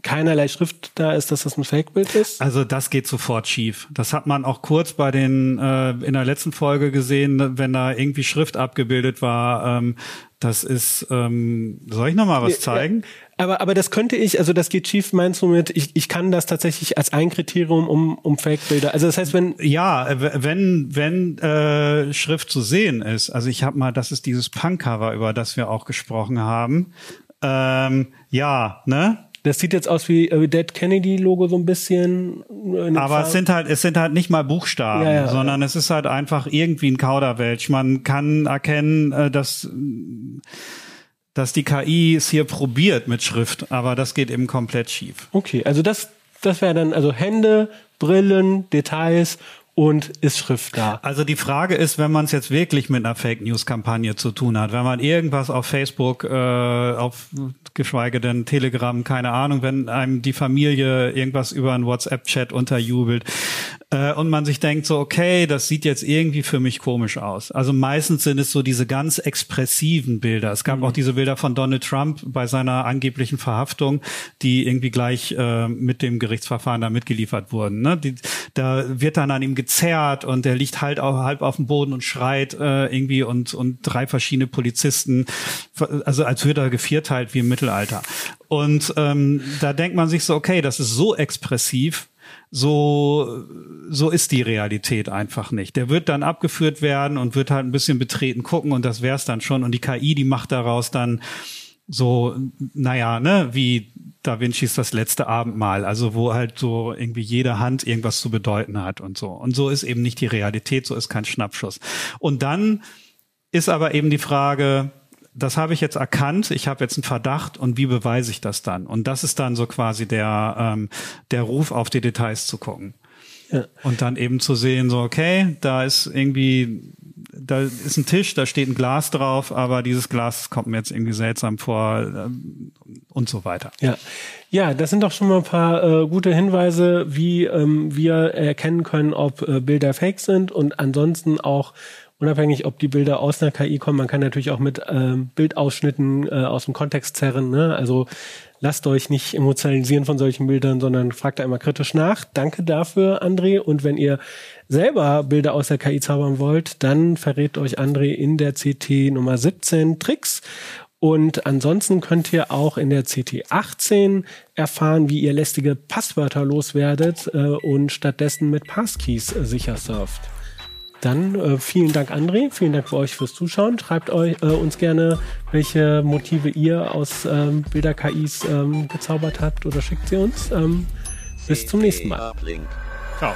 keinerlei Schrift da ist, dass das ein Fake-Bild ist? Also das geht sofort schief. Das hat man auch kurz bei den äh, in der letzten Folge gesehen, wenn da irgendwie Schrift abgebildet war. Ähm, das ist, ähm, soll ich noch mal was zeigen? Ja, aber, aber das könnte ich, also das geht schief, meinst du mit, ich, ich kann das tatsächlich als ein Kriterium um, um Fake-Bilder. Also das heißt, wenn. Ja, wenn, wenn äh, Schrift zu sehen ist, also ich habe mal, das ist dieses Punk-Cover, über das wir auch gesprochen haben. Ähm, ja, ne? Das sieht jetzt aus wie äh, Dead Kennedy Logo so ein bisschen. Äh, Aber es sind halt, es sind halt nicht mal Buchstaben, ja, ja, sondern ja. es ist halt einfach irgendwie ein Kauderwelsch. Man kann erkennen, äh, dass dass die KI es hier probiert mit Schrift, aber das geht eben komplett schief. Okay, also das das wäre dann also Hände, Brillen, Details und ist Schrift da. Also die Frage ist, wenn man es jetzt wirklich mit einer Fake News Kampagne zu tun hat, wenn man irgendwas auf Facebook, äh, auf geschweige denn Telegram, keine Ahnung, wenn einem die Familie irgendwas über einen WhatsApp Chat unterjubelt, äh, und man sich denkt so, okay, das sieht jetzt irgendwie für mich komisch aus. Also meistens sind es so diese ganz expressiven Bilder. Es gab mhm. auch diese Bilder von Donald Trump bei seiner angeblichen Verhaftung, die irgendwie gleich äh, mit dem Gerichtsverfahren da mitgeliefert wurden. Ne? Die, da wird dann an ihm gezerrt und der liegt halt auch halb auf dem Boden und schreit äh, irgendwie und, und drei verschiedene Polizisten, also als würde er gevierteilt wie im Mittelalter. Und ähm, da denkt man sich so, okay, das ist so expressiv, so, so ist die Realität einfach nicht. Der wird dann abgeführt werden und wird halt ein bisschen betreten gucken und das wär's dann schon. Und die KI, die macht daraus dann so, naja, ne, wie Da Vinci's das letzte Abendmahl, also wo halt so irgendwie jede Hand irgendwas zu bedeuten hat und so. Und so ist eben nicht die Realität, so ist kein Schnappschuss. Und dann ist aber eben die Frage, das habe ich jetzt erkannt, ich habe jetzt einen Verdacht und wie beweise ich das dann? Und das ist dann so quasi der, ähm, der Ruf auf die Details zu gucken. Ja. Und dann eben zu sehen, so, okay, da ist irgendwie, da ist ein Tisch, da steht ein Glas drauf, aber dieses Glas kommt mir jetzt irgendwie seltsam vor ähm, und so weiter. Ja, ja, das sind doch schon mal ein paar äh, gute Hinweise, wie ähm, wir erkennen können, ob äh, Bilder fake sind und ansonsten auch unabhängig, ob die Bilder aus einer KI kommen, man kann natürlich auch mit ähm, Bildausschnitten äh, aus dem Kontext zerren. Ne? Also lasst euch nicht emotionalisieren von solchen Bildern, sondern fragt da immer kritisch nach. Danke dafür, André. Und wenn ihr selber Bilder aus der KI zaubern wollt, dann verrät euch André in der CT Nummer 17 Tricks. Und ansonsten könnt ihr auch in der CT 18 erfahren, wie ihr lästige Passwörter loswerdet äh, und stattdessen mit Passkeys sicher surft. Dann äh, vielen Dank, André. Vielen Dank für euch fürs Zuschauen. Schreibt euch, äh, uns gerne, welche Motive ihr aus ähm, Bilder-KIs ähm, gezaubert habt oder schickt sie uns. Ähm, bis zum nächsten Mal. Ciao.